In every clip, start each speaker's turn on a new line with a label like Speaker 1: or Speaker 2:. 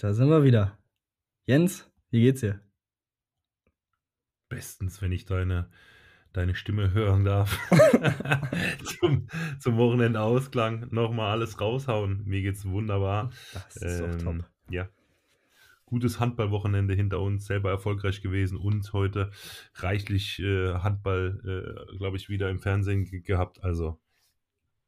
Speaker 1: Da sind wir wieder. Jens, wie geht's dir?
Speaker 2: Bestens, wenn ich deine, deine Stimme hören darf. zum, zum Wochenendausklang nochmal alles raushauen. Mir geht's wunderbar.
Speaker 1: Das ist ähm, doch top.
Speaker 2: Ja. Gutes Handballwochenende hinter uns, selber erfolgreich gewesen und heute reichlich äh, Handball, äh, glaube ich, wieder im Fernsehen gehabt. Also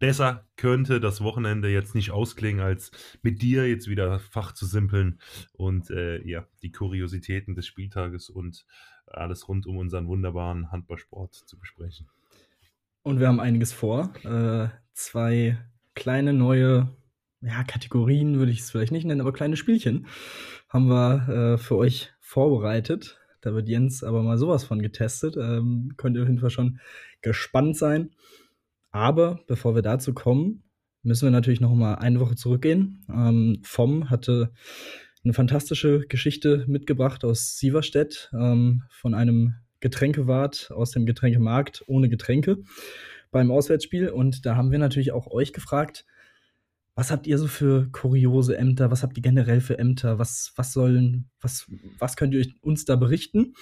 Speaker 2: besser könnte das Wochenende jetzt nicht ausklingen, als mit dir jetzt wieder Fach zu simpeln und äh, ja, die Kuriositäten des Spieltages und alles rund um unseren wunderbaren Handballsport zu besprechen.
Speaker 1: Und wir haben einiges vor. Äh, zwei kleine neue ja, Kategorien würde ich es vielleicht nicht nennen, aber kleine Spielchen haben wir äh, für euch vorbereitet. Da wird Jens aber mal sowas von getestet. Ähm, könnt ihr auf jeden Fall schon gespannt sein. Aber bevor wir dazu kommen, müssen wir natürlich noch mal eine Woche zurückgehen. Ähm, Vom hatte eine fantastische Geschichte mitgebracht aus Sieverstedt ähm, von einem Getränkewart aus dem Getränkemarkt ohne Getränke beim Auswärtsspiel. Und da haben wir natürlich auch euch gefragt, was habt ihr so für kuriose Ämter? Was habt ihr generell für Ämter? Was, was sollen, was, was könnt ihr uns da berichten?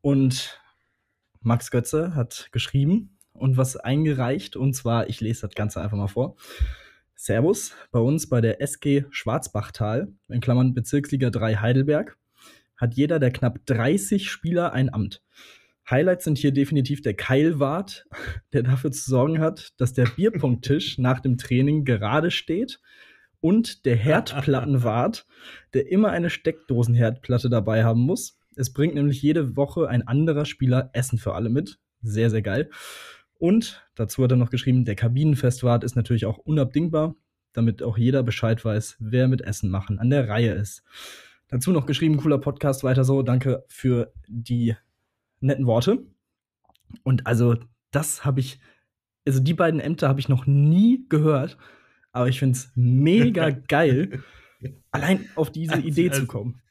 Speaker 1: Und Max Götze hat geschrieben, und was eingereicht. Und zwar, ich lese das Ganze einfach mal vor. Servus, bei uns bei der SG Schwarzbachtal, in Klammern Bezirksliga 3 Heidelberg, hat jeder der knapp 30 Spieler ein Amt. Highlights sind hier definitiv der Keilwart, der dafür zu sorgen hat, dass der Bierpunkttisch nach dem Training gerade steht und der Herdplattenwart, der immer eine Steckdosenherdplatte dabei haben muss. Es bringt nämlich jede Woche ein anderer Spieler Essen für alle mit. Sehr, sehr geil. Und dazu hat er noch geschrieben, der Kabinenfestwart ist natürlich auch unabdingbar, damit auch jeder Bescheid weiß, wer mit Essen machen an der Reihe ist. Dazu noch geschrieben, cooler Podcast, weiter so. Danke für die netten Worte. Und also, das habe ich, also die beiden Ämter habe ich noch nie gehört, aber ich finde es mega geil, allein auf diese also, Idee also, zu kommen.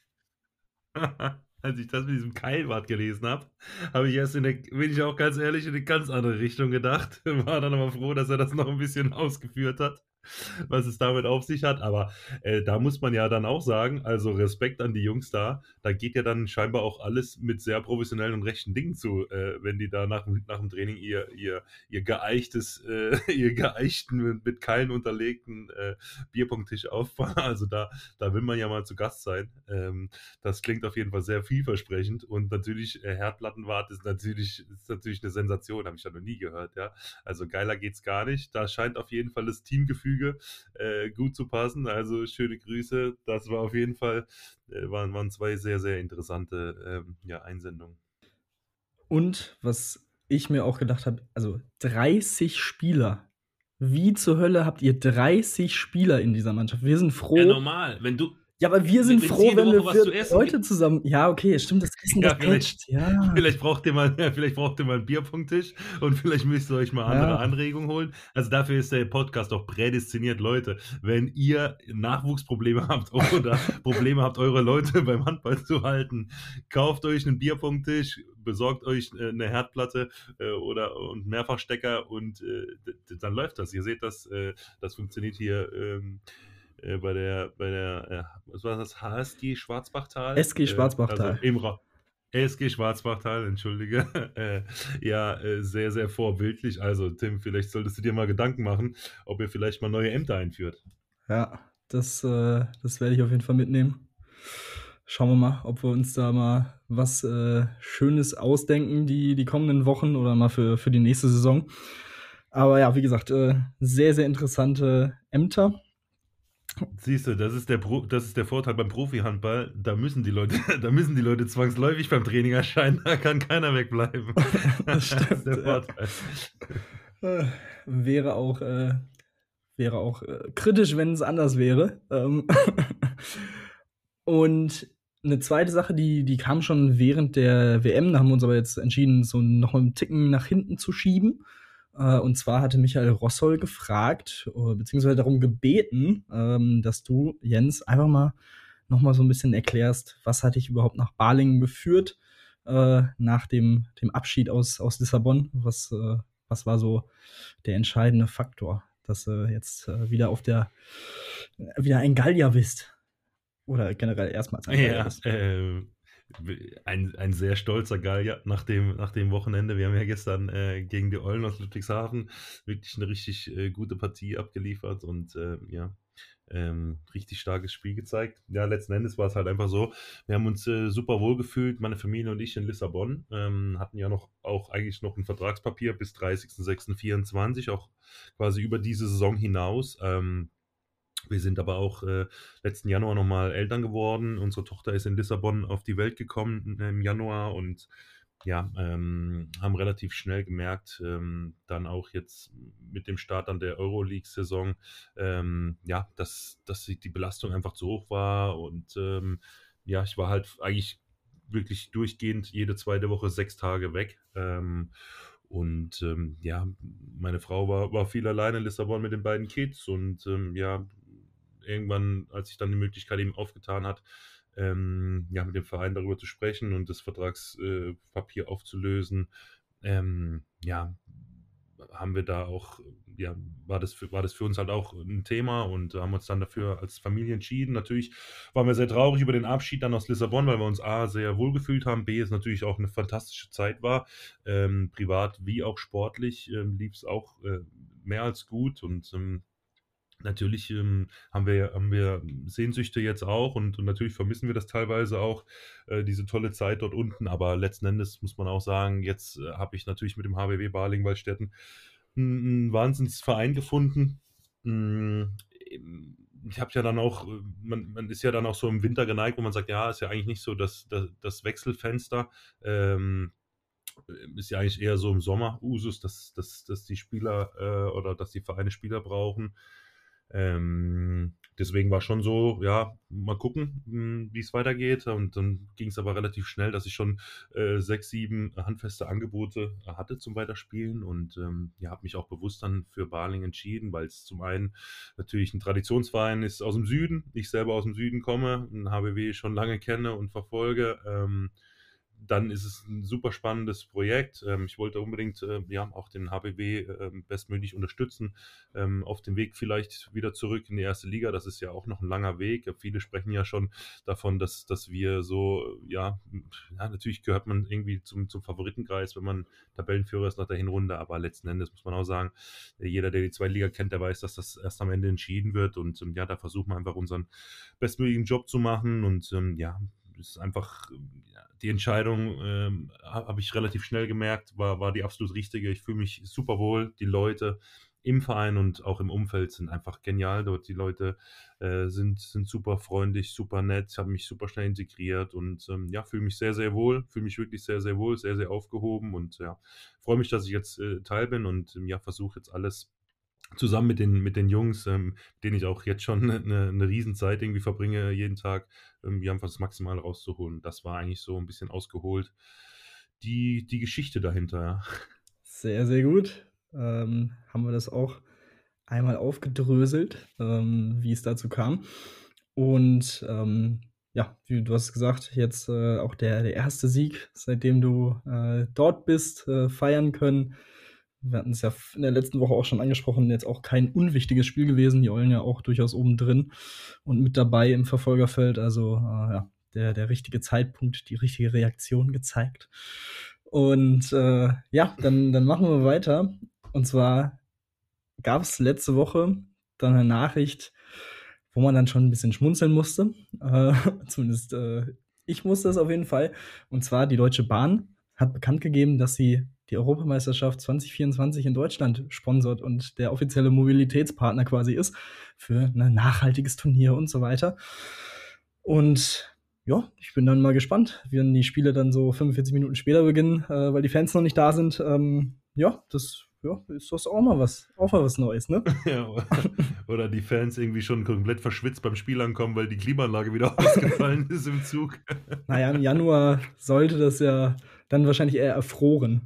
Speaker 2: als ich das mit diesem Keilwart gelesen habe, habe ich erst in der, bin ich auch ganz ehrlich, in eine ganz andere Richtung gedacht. War dann aber froh, dass er das noch ein bisschen ausgeführt hat. was es damit auf sich hat. Aber äh, da muss man ja dann auch sagen, also Respekt an die Jungs da, da geht ja dann scheinbar auch alles mit sehr professionellen und rechten Dingen zu, äh, wenn die da nach, nach dem Training ihr, ihr, ihr geeichtes, äh, ihr geeichten, mit Keilen unterlegten äh, Bierpunkttisch aufbauen. Also da, da will man ja mal zu Gast sein. Ähm, das klingt auf jeden Fall sehr vielversprechend und natürlich äh, Herdplattenwart ist natürlich, ist natürlich eine Sensation, habe ich ja noch nie gehört, ja. Also geiler geht's gar nicht. Da scheint auf jeden Fall das Teamgefühl Gefüge äh, gut zu passen. Also schöne Grüße. Das war auf jeden Fall, äh, waren, waren zwei sehr, sehr interessante ähm, ja, Einsendungen.
Speaker 1: Und was ich mir auch gedacht habe, also 30 Spieler. Wie zur Hölle habt ihr 30 Spieler in dieser Mannschaft? Wir sind froh. Ja,
Speaker 2: normal. Wenn du,
Speaker 1: ja, aber wir sind froh, wenn wir für Leute zusammen. Ja, okay, stimmt, das Essen ja,
Speaker 2: vielleicht, ja. vielleicht braucht ihr mal, ja, vielleicht braucht ihr mal einen Bierpunkttisch und vielleicht müsst ihr euch mal andere ja. Anregungen holen. Also dafür ist der Podcast auch prädestiniert, Leute. Wenn ihr Nachwuchsprobleme habt oder Probleme habt, eure Leute beim Handball zu halten, kauft euch einen Bierpunkttisch, besorgt euch äh, eine Herdplatte äh, oder und Mehrfachstecker und äh, dann läuft das. Ihr seht das, das funktioniert hier. Äh, bei der, bei der, äh, was war das, HSG Schwarzbachtal?
Speaker 1: SG äh, Schwarzbachtal.
Speaker 2: also im Ra SG Schwarzbachtal, entschuldige. Äh, ja, äh, sehr, sehr vorbildlich. Also, Tim, vielleicht solltest du dir mal Gedanken machen, ob ihr vielleicht mal neue Ämter einführt.
Speaker 1: Ja, das, äh, das werde ich auf jeden Fall mitnehmen. Schauen wir mal, ob wir uns da mal was äh, Schönes ausdenken, die, die kommenden Wochen oder mal für, für die nächste Saison. Aber ja, wie gesagt, äh, sehr, sehr interessante Ämter.
Speaker 2: Siehst du, das ist der Pro das ist der Vorteil beim Profi-Handball. Da müssen die Leute, da müssen die Leute zwangsläufig beim Training erscheinen. Da kann keiner wegbleiben.
Speaker 1: das, stimmt, das ist der Vorteil. Äh, wäre auch, äh, wäre auch äh, kritisch, wenn es anders wäre. Ähm Und eine zweite Sache, die, die kam schon während der WM, da haben wir uns aber jetzt entschieden, so noch einen Ticken nach hinten zu schieben. Äh, und zwar hatte Michael Rossol gefragt, äh, beziehungsweise darum gebeten, ähm, dass du, Jens, einfach mal noch mal so ein bisschen erklärst, was hat dich überhaupt nach Balingen geführt, äh, nach dem, dem Abschied aus, aus Lissabon? Was, was war so der entscheidende Faktor, dass du jetzt wieder auf der, wieder ein Gallier bist? Oder generell erstmals
Speaker 2: ein Gallier bist. Äh, ein, ein sehr stolzer Gallier nach dem, nach dem Wochenende. Wir haben ja gestern äh, gegen die Eulen aus Ludwigshafen wirklich eine richtig äh, gute Partie abgeliefert und äh, ja, ähm, richtig starkes Spiel gezeigt. Ja, letzten Endes war es halt einfach so, wir haben uns äh, super wohl gefühlt, meine Familie und ich in Lissabon, ähm, hatten ja noch auch eigentlich noch ein Vertragspapier bis 30.06.24, auch quasi über diese Saison hinaus. Ähm, wir sind aber auch äh, letzten Januar nochmal Eltern geworden. Unsere Tochter ist in Lissabon auf die Welt gekommen im Januar und ja, ähm, haben relativ schnell gemerkt, ähm, dann auch jetzt mit dem Start an der Euroleague-Saison, ähm, ja, dass, dass die Belastung einfach zu hoch war und ähm, ja, ich war halt eigentlich wirklich durchgehend jede zweite Woche sechs Tage weg. Ähm, und ähm, ja, meine Frau war, war viel alleine in Lissabon mit den beiden Kids und ja, irgendwann, als sich dann die Möglichkeit eben aufgetan hat, ähm, ja, mit dem Verein darüber zu sprechen und das Vertragspapier äh, aufzulösen, ähm, ja, haben wir da auch, ja, war das, für, war das für uns halt auch ein Thema und haben uns dann dafür als Familie entschieden. Natürlich waren wir sehr traurig über den Abschied dann aus Lissabon, weil wir uns A, sehr wohl gefühlt haben, B, es natürlich auch eine fantastische Zeit war, ähm, privat wie auch sportlich ähm, lief es auch äh, mehr als gut und ähm, Natürlich ähm, haben, wir, haben wir Sehnsüchte jetzt auch und, und natürlich vermissen wir das teilweise auch, äh, diese tolle Zeit dort unten. Aber letzten Endes muss man auch sagen, jetzt äh, habe ich natürlich mit dem HBW Baling-Waldstätten einen Wahnsinnsverein gefunden. Hm, ich habe ja dann auch, äh, man, man, ist ja dann auch so im Winter geneigt, wo man sagt, ja, ist ja eigentlich nicht so das, das, das Wechselfenster. Ähm, ist ja eigentlich eher so im Sommer Usus, dass, dass, dass die Spieler äh, oder dass die Vereine Spieler brauchen. Ähm, deswegen war schon so, ja, mal gucken, hm, wie es weitergeht. Und dann ging es aber relativ schnell, dass ich schon äh, sechs, sieben handfeste Angebote hatte zum Weiterspielen und ähm, ja, habe mich auch bewusst dann für Barling entschieden, weil es zum einen natürlich ein Traditionsverein ist aus dem Süden, ich selber aus dem Süden komme, ein HBW schon lange kenne und verfolge. Ähm, dann ist es ein super spannendes Projekt. Ähm, ich wollte unbedingt äh, ja, auch den HBW äh, bestmöglich unterstützen. Ähm, auf dem Weg vielleicht wieder zurück in die erste Liga. Das ist ja auch noch ein langer Weg. Viele sprechen ja schon davon, dass, dass wir so, ja, ja natürlich gehört man irgendwie zum, zum Favoritenkreis, wenn man Tabellenführer ist nach der Hinrunde. Aber letzten Endes muss man auch sagen, jeder, der die zweite Liga kennt, der weiß, dass das erst am Ende entschieden wird. Und ähm, ja, da versuchen wir einfach unseren bestmöglichen Job zu machen. Und ähm, ja, ist einfach die Entscheidung, ähm, habe ich relativ schnell gemerkt, war, war die absolut richtige. Ich fühle mich super wohl. Die Leute im Verein und auch im Umfeld sind einfach genial dort. Die Leute äh, sind, sind super freundlich, super nett, haben mich super schnell integriert und ähm, ja, fühle mich sehr, sehr wohl, fühle mich wirklich sehr, sehr wohl, sehr, sehr aufgehoben und ja, freue mich, dass ich jetzt äh, Teil bin und ähm, ja, versuche jetzt alles zusammen mit den, mit den Jungs, ähm, denen ich auch jetzt schon eine, eine Riesenzeit irgendwie verbringe, jeden Tag, irgendwie einfach das Maximal rauszuholen. Das war eigentlich so ein bisschen ausgeholt. Die, die Geschichte dahinter, ja.
Speaker 1: Sehr, sehr gut. Ähm, haben wir das auch einmal aufgedröselt, ähm, wie es dazu kam. Und ähm, ja, wie du hast gesagt, jetzt äh, auch der, der erste Sieg, seitdem du äh, dort bist, äh, feiern können. Wir hatten es ja in der letzten Woche auch schon angesprochen, jetzt auch kein unwichtiges Spiel gewesen. Die Eulen ja auch durchaus oben drin und mit dabei im Verfolgerfeld. Also äh, ja, der, der richtige Zeitpunkt, die richtige Reaktion gezeigt. Und äh, ja, dann, dann machen wir weiter. Und zwar gab es letzte Woche dann eine Nachricht, wo man dann schon ein bisschen schmunzeln musste. Äh, zumindest äh, ich musste es auf jeden Fall. Und zwar die Deutsche Bahn hat bekannt gegeben, dass sie die Europameisterschaft 2024 in Deutschland sponsort und der offizielle Mobilitätspartner quasi ist für ein nachhaltiges Turnier und so weiter. Und ja, ich bin dann mal gespannt, wenn die Spiele dann so 45 Minuten später beginnen, äh, weil die Fans noch nicht da sind. Ähm, ja, das ja, ist das auch mal was, auch mal was Neues, ne?
Speaker 2: ja, oder die Fans irgendwie schon komplett verschwitzt beim Spiel ankommen, weil die Klimaanlage wieder ausgefallen ist im Zug.
Speaker 1: naja, im Januar sollte das ja dann wahrscheinlich eher erfroren.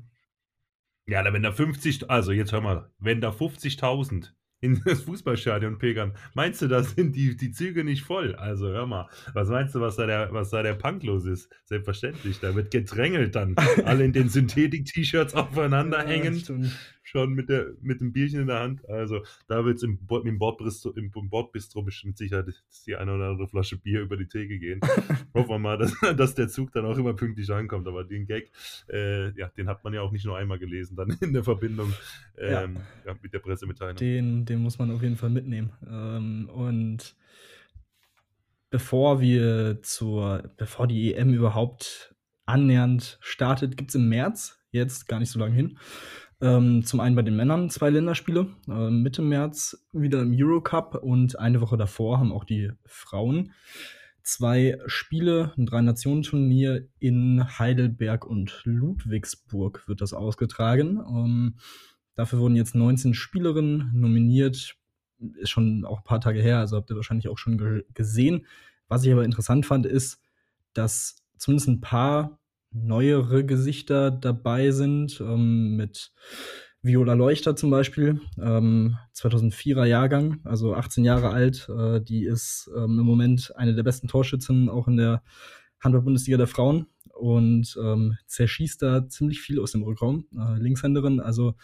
Speaker 2: Ja, wenn da 50, also jetzt hör mal, wenn da 50.000 in das Fußballstadion pilgern, meinst du, da sind die, die Züge nicht voll? Also hör mal, was meinst du, was da der, was da der Punk los ist? Selbstverständlich, da wird gedrängelt dann, alle in den Synthetik-T-Shirts aufeinander ja, hängen. Schon mit, der, mit dem Bierchen in der Hand. Also da wird es im, im, Bordbistro, im Bordbistro bestimmt sicher die eine oder andere Flasche Bier über die Theke gehen. Hoffen wir mal, dass, dass der Zug dann auch immer pünktlich ankommt. Aber den Gag, äh, ja, den hat man ja auch nicht nur einmal gelesen, dann in der Verbindung ähm, ja. Ja, mit der Pressemitteilung.
Speaker 1: Den, den muss man auf jeden Fall mitnehmen. Ähm, und bevor wir zur, bevor die EM überhaupt annähernd startet, gibt es im März, jetzt gar nicht so lange hin, ähm, zum einen bei den Männern zwei Länderspiele. Äh, Mitte März wieder im Eurocup und eine Woche davor haben auch die Frauen zwei Spiele, ein Drei-Nationen-Turnier in Heidelberg und Ludwigsburg wird das ausgetragen. Ähm, dafür wurden jetzt 19 Spielerinnen nominiert. Ist schon auch ein paar Tage her, also habt ihr wahrscheinlich auch schon ge gesehen. Was ich aber interessant fand, ist, dass zumindest ein paar neuere Gesichter dabei sind, ähm, mit Viola Leuchter zum Beispiel, ähm, 2004er Jahrgang, also 18 Jahre alt. Äh, die ist ähm, im Moment eine der besten Torschützen auch in der Handball-Bundesliga der Frauen und ähm, zerschießt da ziemlich viel aus dem Rückraum. Äh, Linkshänderin, also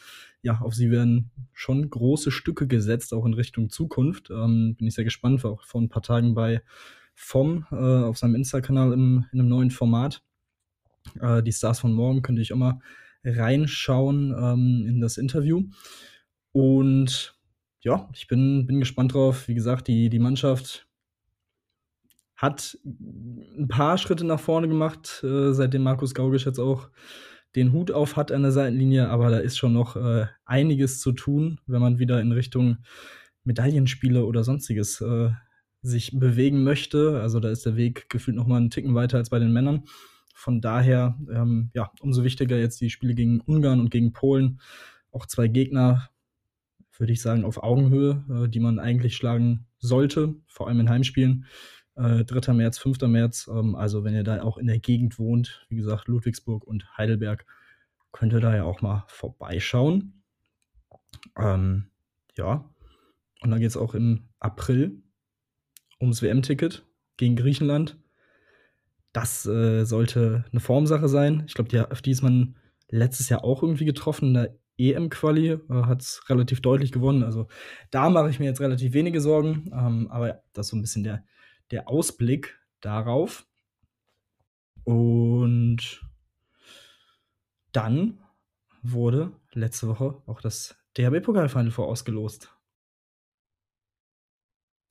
Speaker 1: ja, auf sie werden schon große Stücke gesetzt, auch in Richtung Zukunft. Ähm, bin ich sehr gespannt, war auch vor ein paar Tagen bei FOM äh, auf seinem Insta-Kanal in einem neuen Format. Äh, die Stars von morgen könnte ich immer reinschauen ähm, in das Interview. Und ja, ich bin, bin gespannt drauf. Wie gesagt, die, die Mannschaft hat ein paar Schritte nach vorne gemacht, äh, seitdem Markus Gaugisch jetzt auch den Hut auf hat an der Seitenlinie, aber da ist schon noch äh, einiges zu tun, wenn man wieder in Richtung Medaillenspiele oder sonstiges äh, sich bewegen möchte. Also da ist der Weg gefühlt noch mal einen Ticken weiter als bei den Männern. Von daher, ähm, ja, umso wichtiger jetzt die Spiele gegen Ungarn und gegen Polen. Auch zwei Gegner, würde ich sagen, auf Augenhöhe, äh, die man eigentlich schlagen sollte, vor allem in Heimspielen. Äh, 3. März, 5. März. Ähm, also, wenn ihr da auch in der Gegend wohnt, wie gesagt, Ludwigsburg und Heidelberg, könnt ihr da ja auch mal vorbeischauen. Ähm, ja, und dann geht es auch im April ums WM-Ticket gegen Griechenland. Das äh, sollte eine Formsache sein. Ich glaube, die, auf die ist man letztes Jahr auch irgendwie getroffen. In der EM-Quali äh, hat es relativ deutlich gewonnen. Also da mache ich mir jetzt relativ wenige Sorgen. Ähm, aber ja, das ist so ein bisschen der, der Ausblick darauf. Und dann wurde letzte Woche auch das DHB-Pokalfinal vorausgelost.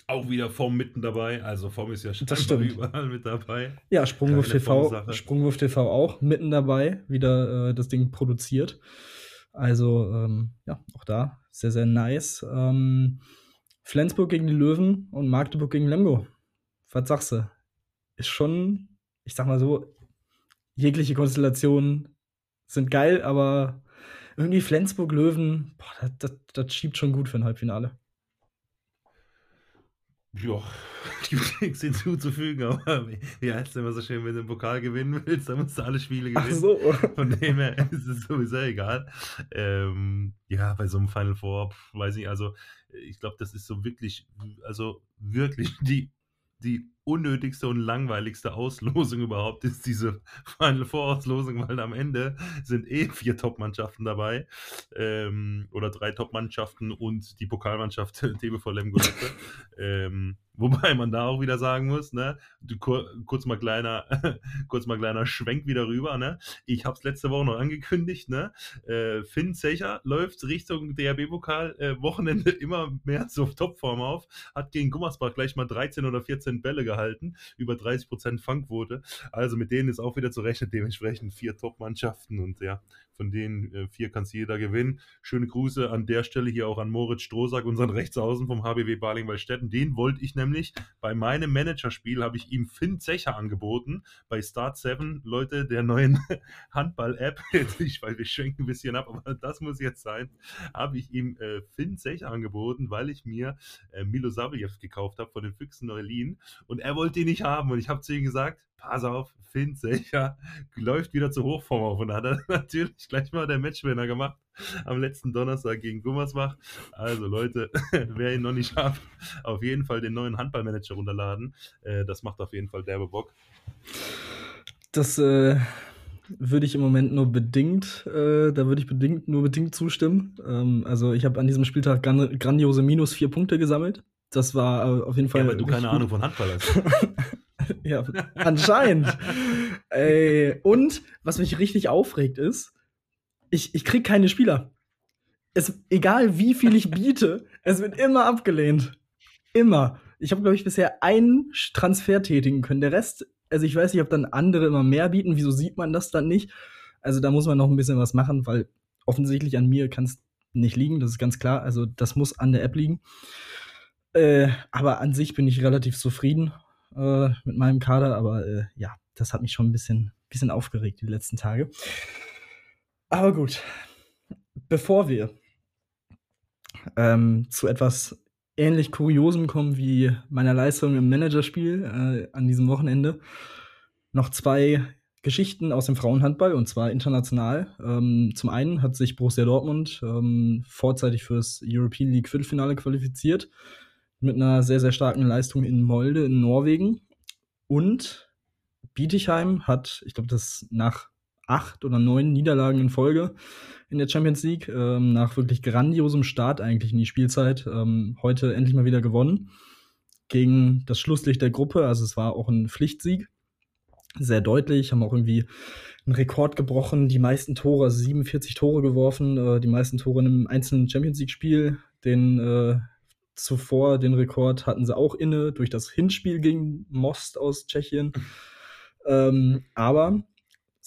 Speaker 2: Auch wieder vom mitten dabei. Also vom ist ja schon überall mit dabei.
Speaker 1: Ja, Sprungwurf TV, Sprungwurf TV auch mitten dabei, wieder äh, das Ding produziert. Also ähm, ja, auch da sehr, sehr nice. Ähm, Flensburg gegen die Löwen und Magdeburg gegen Lemgo. Was sagst du? Ist schon, ich sag mal so, jegliche Konstellationen sind geil, aber irgendwie Flensburg-Löwen, das, das, das schiebt schon gut für ein Halbfinale.
Speaker 2: Ja, gibt nichts hinzuzufügen, aber wie heißt es immer so schön, wenn du einen Pokal gewinnen willst, dann musst du alle Spiele gewinnen. Ach so. Von dem her ist es sowieso egal. Ähm, ja, bei so einem Final Four, weiß ich, also ich glaube, das ist so wirklich, also wirklich die die unnötigste und langweiligste Auslosung überhaupt ist diese Final Four Auslosung, weil am Ende sind eh vier Top-Mannschaften dabei ähm, oder drei Top-Mannschaften und die Pokalmannschaft TBV Lemgo ähm, Wobei man da auch wieder sagen muss, ne, du, kurz mal kleiner, kurz mal kleiner Schwenk wieder rüber, ne. Ich habe es letzte Woche noch angekündigt, ne. Äh, Finn Zecher läuft Richtung DRB-Pokal äh, Wochenende immer mehr zur Topform auf, hat gegen Gummersbach gleich mal 13 oder 14 Bälle gehalten, über 30% Fangquote. Also mit denen ist auch wieder zu rechnen, dementsprechend vier Top-Mannschaften und ja, von denen äh, vier kann es jeder gewinnen. Schöne Grüße an der Stelle hier auch an Moritz Strohsack, unseren Rechtsaußen vom HBW Baling-Wallstätten. Den wollte ich nämlich bei meinem Managerspiel, habe ich ihm Finn Zecher angeboten, bei Start 7, Leute, der neuen Handball-App. ich weiß, wir schwenken ein bisschen ab, aber das muss jetzt sein. Habe ich ihm äh, Finn Zecher angeboten, weil ich mir äh, Milo Saveljev gekauft habe von den Füchsen Neulin und er wollte ihn nicht haben und ich habe zu ihm gesagt, pass auf, Finn Secher läuft wieder zur Hochform auf. Und hat er natürlich gleich mal der Matchwinner gemacht am letzten Donnerstag gegen Gummersbach. Also Leute, wer ihn noch nicht schafft, auf jeden Fall den neuen Handballmanager runterladen. Äh, das macht auf jeden Fall derbe Bock.
Speaker 1: Das, äh, würde ich im Moment nur bedingt, äh, da würde ich bedingt nur bedingt zustimmen. Ähm, also ich habe an diesem Spieltag gran grandiose minus vier Punkte gesammelt. Das war äh, auf jeden Fall.
Speaker 2: Ja, weil du keine Ahnung von Handball hast.
Speaker 1: ja, anscheinend. Ey, und was mich richtig aufregt ist, ich, ich krieg keine Spieler. Es, egal wie viel ich biete, es wird immer abgelehnt. Immer. Ich habe, glaube ich, bisher einen Transfer tätigen können. Der Rest also ich weiß nicht, ob dann andere immer mehr bieten. Wieso sieht man das dann nicht? Also da muss man noch ein bisschen was machen, weil offensichtlich an mir kann es nicht liegen, das ist ganz klar. Also das muss an der App liegen. Äh, aber an sich bin ich relativ zufrieden äh, mit meinem Kader. Aber äh, ja, das hat mich schon ein bisschen, bisschen aufgeregt die letzten Tage. Aber gut, bevor wir ähm, zu etwas ähnlich Kuriosem kommen wie meiner Leistung im Managerspiel äh, an diesem Wochenende. Noch zwei Geschichten aus dem Frauenhandball und zwar international. Ähm, zum einen hat sich Borussia Dortmund ähm, vorzeitig fürs European League Viertelfinale qualifiziert mit einer sehr, sehr starken Leistung in Molde in Norwegen. Und Bietigheim hat, ich glaube, das nach acht oder neun Niederlagen in Folge in der Champions League, ähm, nach wirklich grandiosem Start eigentlich in die Spielzeit, ähm, heute endlich mal wieder gewonnen gegen das Schlusslicht der Gruppe. Also es war auch ein Pflichtsieg, sehr deutlich, haben auch irgendwie einen Rekord gebrochen, die meisten Tore, also 47 Tore geworfen, äh, die meisten Tore in einem einzelnen Champions League-Spiel. Den äh, zuvor den Rekord hatten sie auch inne durch das Hinspiel gegen Most aus Tschechien. Ähm, aber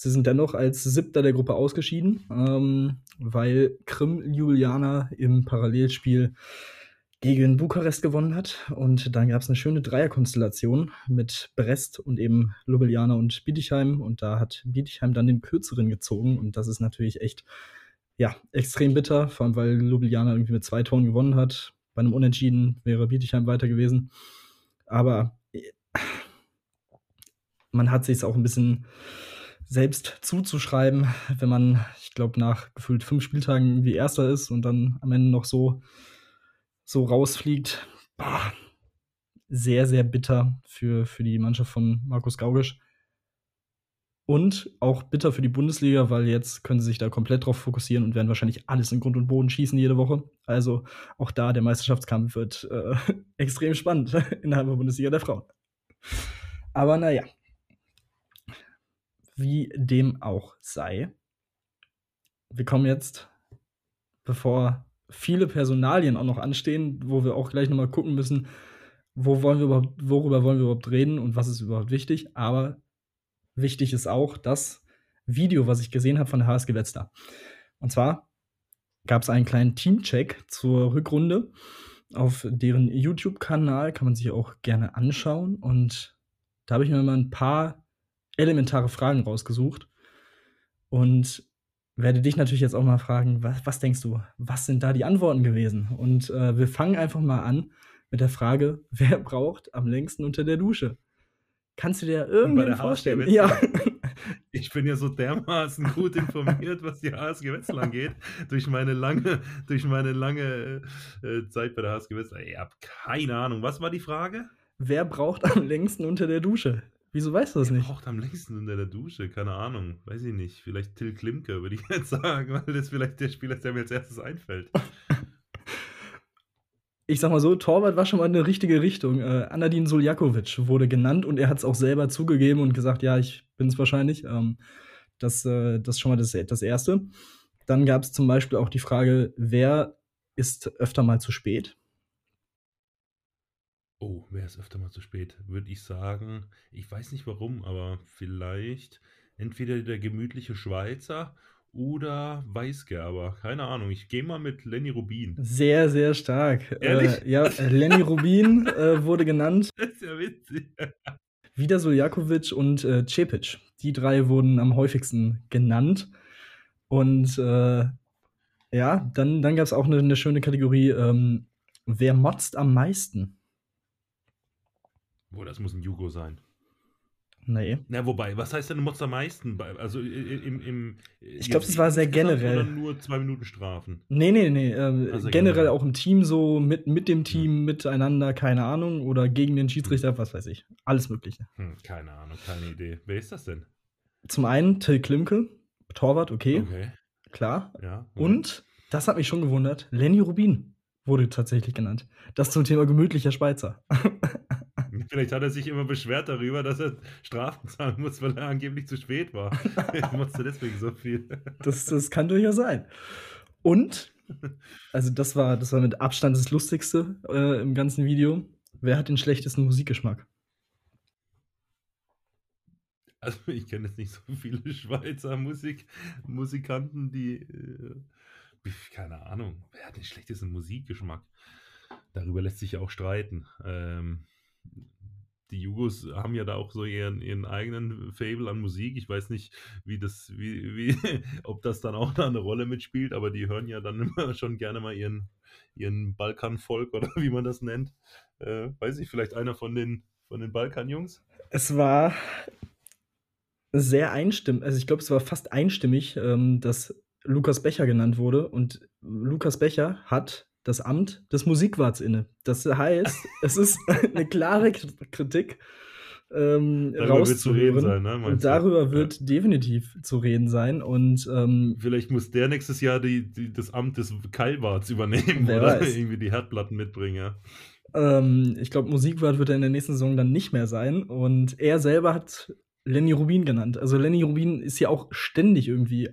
Speaker 1: Sie sind dennoch als Siebter der Gruppe ausgeschieden, ähm, weil Krim Ljubljana im Parallelspiel gegen Bukarest gewonnen hat. Und dann gab es eine schöne Dreierkonstellation mit Brest und eben Ljubljana und Bietigheim. Und da hat Bietigheim dann den kürzeren gezogen. Und das ist natürlich echt, ja, extrem bitter, vor allem weil Ljubljana irgendwie mit zwei Toren gewonnen hat. Bei einem Unentschieden wäre Bietigheim weiter gewesen. Aber äh, man hat sich es auch ein bisschen selbst zuzuschreiben, wenn man, ich glaube, nach gefühlt fünf Spieltagen wie Erster ist und dann am Ende noch so, so rausfliegt. Boah, sehr, sehr bitter für, für die Mannschaft von Markus Gaugisch. Und auch bitter für die Bundesliga, weil jetzt können sie sich da komplett drauf fokussieren und werden wahrscheinlich alles in Grund und Boden schießen jede Woche. Also auch da der Meisterschaftskampf wird äh, extrem spannend innerhalb der Bundesliga der Frauen. Aber naja, wie dem auch sei. Wir kommen jetzt, bevor viele Personalien auch noch anstehen, wo wir auch gleich nochmal gucken müssen, wo wollen wir überhaupt, worüber wollen wir überhaupt reden und was ist überhaupt wichtig. Aber wichtig ist auch das Video, was ich gesehen habe von der HSG Wetzlar. Und zwar gab es einen kleinen Teamcheck zur Rückrunde. Auf deren YouTube-Kanal kann man sich auch gerne anschauen. Und da habe ich mir mal ein paar elementare Fragen rausgesucht und werde dich natürlich jetzt auch mal fragen, was, was denkst du, was sind da die Antworten gewesen? Und äh, wir fangen einfach mal an mit der Frage, wer braucht am längsten unter der Dusche? Kannst du dir irgendwie vorstellen?
Speaker 2: Ja. Ich bin ja so dermaßen gut informiert, was die HSG Wetzlar angeht, durch meine lange, durch meine lange äh, Zeit bei der HSG Wetzlar. Ich habe keine Ahnung. Was war die Frage?
Speaker 1: Wer braucht am längsten unter der Dusche? Wieso weißt du das nicht?
Speaker 2: braucht am längsten unter der Dusche, keine Ahnung. Weiß ich nicht. Vielleicht Till Klimke, würde ich jetzt sagen, weil das vielleicht der Spieler ist, der mir als erstes einfällt.
Speaker 1: Ich sag mal so, Torwart war schon mal eine richtige Richtung. Äh, Anadin Suljakovic wurde genannt und er hat es auch selber zugegeben und gesagt, ja, ich bin es wahrscheinlich. Ähm, das, äh, ist schon mal das, das Erste. Dann gab es zum Beispiel auch die Frage, wer ist öfter mal zu spät?
Speaker 2: Oh, wäre es öfter mal zu spät, würde ich sagen. Ich weiß nicht warum, aber vielleicht entweder der gemütliche Schweizer oder Weißgerber. Keine Ahnung. Ich gehe mal mit Lenny Rubin.
Speaker 1: Sehr, sehr stark.
Speaker 2: Ehrlich?
Speaker 1: Äh, ja, Lenny Rubin äh, wurde genannt.
Speaker 2: Das ist ja witzig.
Speaker 1: Wieder Soljakovic und äh, Cepic. Die drei wurden am häufigsten genannt. Und äh, ja, dann, dann gab es auch eine, eine, schöne Kategorie, ähm, wer motzt am meisten?
Speaker 2: Boah, das muss ein Jugo sein.
Speaker 1: Nee.
Speaker 2: Na, wobei, was heißt denn, du motzt am meisten? Also im. im
Speaker 1: ich glaube, das war sehr generell. Oder
Speaker 2: nur zwei Minuten Strafen?
Speaker 1: Nee, nee, nee. Äh, also generell, generell, auch im Team so, mit, mit dem Team, hm. miteinander, keine Ahnung. Oder gegen den Schiedsrichter, was weiß ich. Alles Mögliche.
Speaker 2: Hm, keine Ahnung, keine Idee. Wer ist das denn?
Speaker 1: zum einen Till Klimke, Torwart, okay,
Speaker 2: Okay.
Speaker 1: klar.
Speaker 2: Ja. okay.
Speaker 1: Und, das hat mich schon gewundert, Lenny Rubin wurde tatsächlich genannt. Das zum Thema gemütlicher Schweizer.
Speaker 2: Vielleicht hat er sich immer beschwert darüber, dass er Strafen zahlen muss, weil er angeblich zu spät war. Er musste deswegen so viel.
Speaker 1: Das, das kann durchaus sein. Und, also das war, das war mit Abstand das Lustigste äh, im ganzen Video. Wer hat den schlechtesten Musikgeschmack?
Speaker 2: Also ich kenne jetzt nicht so viele Schweizer Musik, Musikanten, die. Äh, keine Ahnung, wer hat den schlechtesten Musikgeschmack? Darüber lässt sich ja auch streiten. Ähm, die Jugos haben ja da auch so ihren, ihren eigenen Fable an Musik. Ich weiß nicht, wie das, wie, wie, ob das dann auch da eine Rolle mitspielt, aber die hören ja dann immer schon gerne mal ihren, ihren Balkanvolk oder wie man das nennt. Äh, weiß ich, vielleicht einer von den, von den Balkanjungs?
Speaker 1: Es war sehr einstimmig, also ich glaube, es war fast einstimmig, ähm, dass Lukas Becher genannt wurde. Und Lukas Becher hat das Amt des Musikwarts inne. Das heißt, es ist eine klare Kritik ähm,
Speaker 2: Darüber wird zu reden sein, ne?
Speaker 1: Und
Speaker 2: meinst du?
Speaker 1: darüber
Speaker 2: Ja.
Speaker 1: wird definitiv zu reden sein. Und ähm,
Speaker 2: Vielleicht muss der nächstes Jahr die, die, das Amt des Keilwarts übernehmen oder
Speaker 1: weiß.
Speaker 2: irgendwie die Herdplatten mitbringen. Ja.
Speaker 1: ähm, ich glaube, Musikwart wird er in der nächsten Saison dann nicht mehr sein. Und er selber hat Lenny Rubin genannt. Also Lenny Rubin ist ja auch ständig irgendwie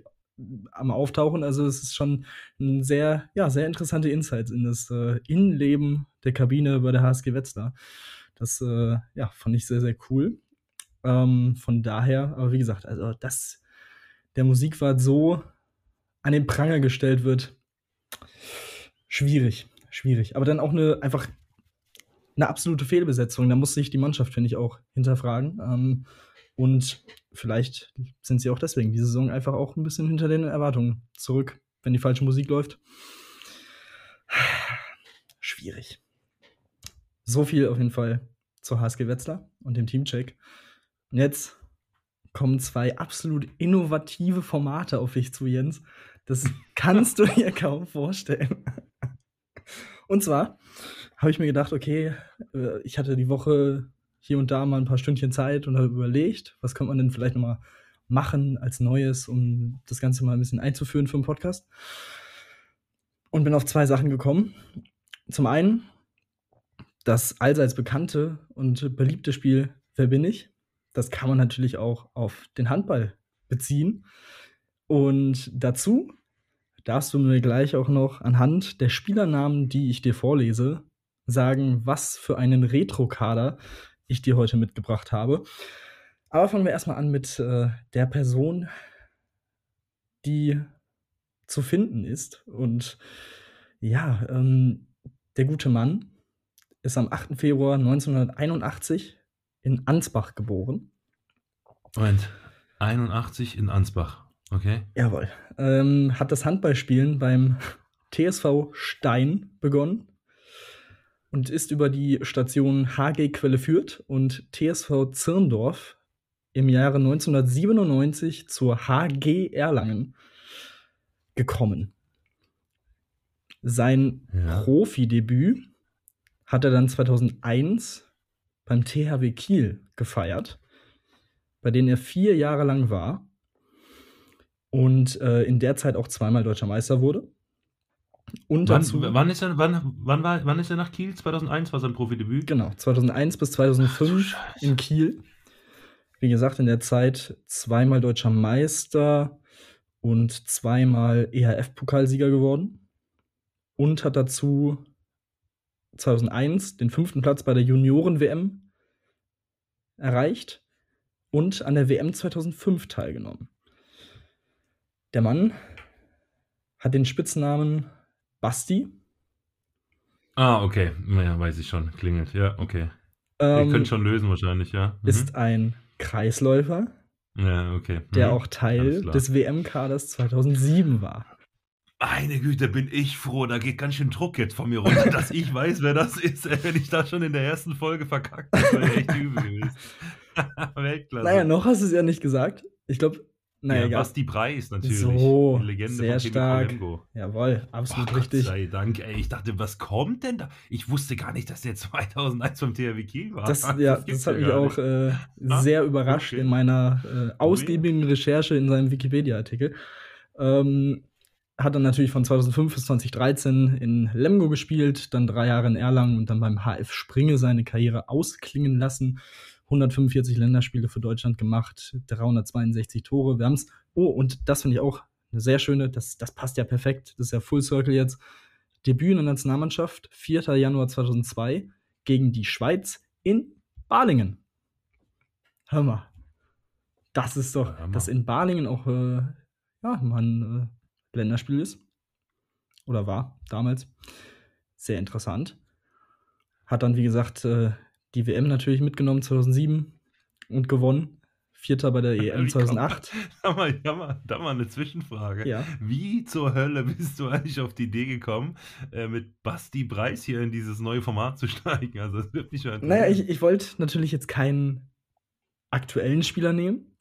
Speaker 1: am Auftauchen. Also es ist schon ein sehr, ja, sehr interessante Insights in das äh, Innenleben der Kabine bei der HSG Wetzlar. Das äh, ja, fand ich sehr, sehr cool. Ähm, von daher, aber wie gesagt, also dass der Musikwart so an den Pranger gestellt wird, schwierig, schwierig. Aber dann auch eine einfach eine absolute Fehlbesetzung. Da muss sich die Mannschaft, finde ich, auch hinterfragen. Ähm, und vielleicht sind sie auch deswegen diese Saison einfach auch ein bisschen hinter den Erwartungen zurück, wenn die falsche Musik läuft. Schwierig. So viel auf jeden Fall zur HSG Wetzlar und dem Teamcheck. Und jetzt kommen zwei absolut innovative Formate auf dich zu, Jens. Das kannst du dir kaum vorstellen. Und zwar habe ich mir gedacht, okay, äh, ich hatte die Woche hier und da mal ein paar Stündchen Zeit und habe überlegt, was könnte man denn vielleicht nochmal machen als Neues, um das Ganze mal ein bisschen einzuführen für den Podcast. Und bin auf zwei Sachen gekommen. Zum einen das allseits bekannte und beliebte Spiel Wer bin ich? Das kann man natürlich auch auf den Handball beziehen. Und dazu darfst du mir gleich auch noch anhand der Spielernamen, die ich dir vorlese, sagen, was für einen Retro-Kader ich dir heute mitgebracht habe. Aber fangen wir erstmal an mit äh, der Person, die zu finden ist. Und ja, ähm, der gute Mann ist am 8. Februar 1981 in Ansbach geboren.
Speaker 2: Moment, 81 in Ansbach. Okay.
Speaker 1: Jawohl. Ähm, hat das Handballspielen beim TSV Stein begonnen und ist über die Station HG Quelle Fürth und TSV Zirndorf im Jahre 1997 zur HG Erlangen gekommen. Sein
Speaker 2: Ja.
Speaker 1: Profidebüt hat er dann 2001 beim THW Kiel gefeiert, bei denen er vier Jahre lang war und äh, in der Zeit auch zweimal deutscher Meister wurde. Und
Speaker 2: Wann,
Speaker 1: dazu,
Speaker 2: wann, ist er, wann, wann, war, wann ist er nach Kiel? 2001 war sein Profidebüt?
Speaker 1: genau, 2001 bis
Speaker 2: Ach du
Speaker 1: 2005
Speaker 2: Scheiße.
Speaker 1: in Kiel. Wie gesagt, in der Zeit zweimal deutscher Meister und zweimal EHF-Pokalsieger geworden. Und hat dazu 2001 den fünften Platz bei der Junioren-WM erreicht und an der WM 2005 teilgenommen. Der Mann hat den Spitznamen Basti.
Speaker 2: Ah, okay. Ja, weiß ich schon. Klingelt. Ja, okay. Ihr
Speaker 1: Ähm,
Speaker 2: könnt schon lösen wahrscheinlich, ja. Mhm.
Speaker 1: ist ein Kreisläufer,
Speaker 2: Ja, okay.
Speaker 1: der
Speaker 2: Mhm.
Speaker 1: auch Teil des WM-Kaders 2007 war.
Speaker 2: Meine Güte, bin ich froh. Da geht ganz schön Druck jetzt von mir runter, dass ich weiß, wer das ist. Wenn ich das schon in der ersten Folge verkackt habe, wäre echt übel gewesen. Weltklasse.
Speaker 1: Naja, noch hast du es ja nicht gesagt. Ich glaube, Naja,
Speaker 2: ja. Basti Preis natürlich.
Speaker 1: So,
Speaker 2: die Legende
Speaker 1: sehr
Speaker 2: von
Speaker 1: stark. Jawohl,
Speaker 2: Boah,
Speaker 1: absolut
Speaker 2: Gott
Speaker 1: richtig.
Speaker 2: sei Dank, ey. Ich dachte, was kommt denn da? Ich wusste gar nicht, dass der 2001 vom THW Kiel war.
Speaker 1: Das, ja,
Speaker 2: gibt's
Speaker 1: das hat mich auch äh,
Speaker 2: Ah,
Speaker 1: sehr überrascht
Speaker 2: okay.
Speaker 1: in meiner äh, ausgiebigen Recherche in seinem Wikipedia-Artikel. Ähm, hat dann natürlich von 2005 bis 2013 in Lemgo gespielt, dann drei Jahre in Erlangen und dann beim HF Springe seine Karriere ausklingen lassen. 145 Länderspiele für Deutschland gemacht, 362 Tore. Wir haben es, oh, und das finde ich auch eine sehr schöne, das, das passt ja perfekt, das ist ja Full Circle jetzt. Debüt in der Nationalmannschaft, 4. Januar 2002 gegen die Schweiz in Balingen. Hör mal. Das ist doch,
Speaker 2: Ja,
Speaker 1: dass in Balingen auch äh, ja, mal ein äh, Länderspiel ist. Oder war damals. Sehr interessant. Hat dann, wie gesagt, äh, die WM natürlich mitgenommen 2007 und gewonnen. Vierter bei der EM
Speaker 2: kommt
Speaker 1: 2008.
Speaker 2: Da mal, da, mal, da mal eine Zwischenfrage.
Speaker 1: Ja.
Speaker 2: Wie zur Hölle bist du eigentlich auf die Idee gekommen, äh, mit Basti Preis hier in dieses neue Format zu steigen? Also, das wird mich schon
Speaker 1: Naja, ich, ich wollte natürlich jetzt keinen aktuellen Spieler nehmen.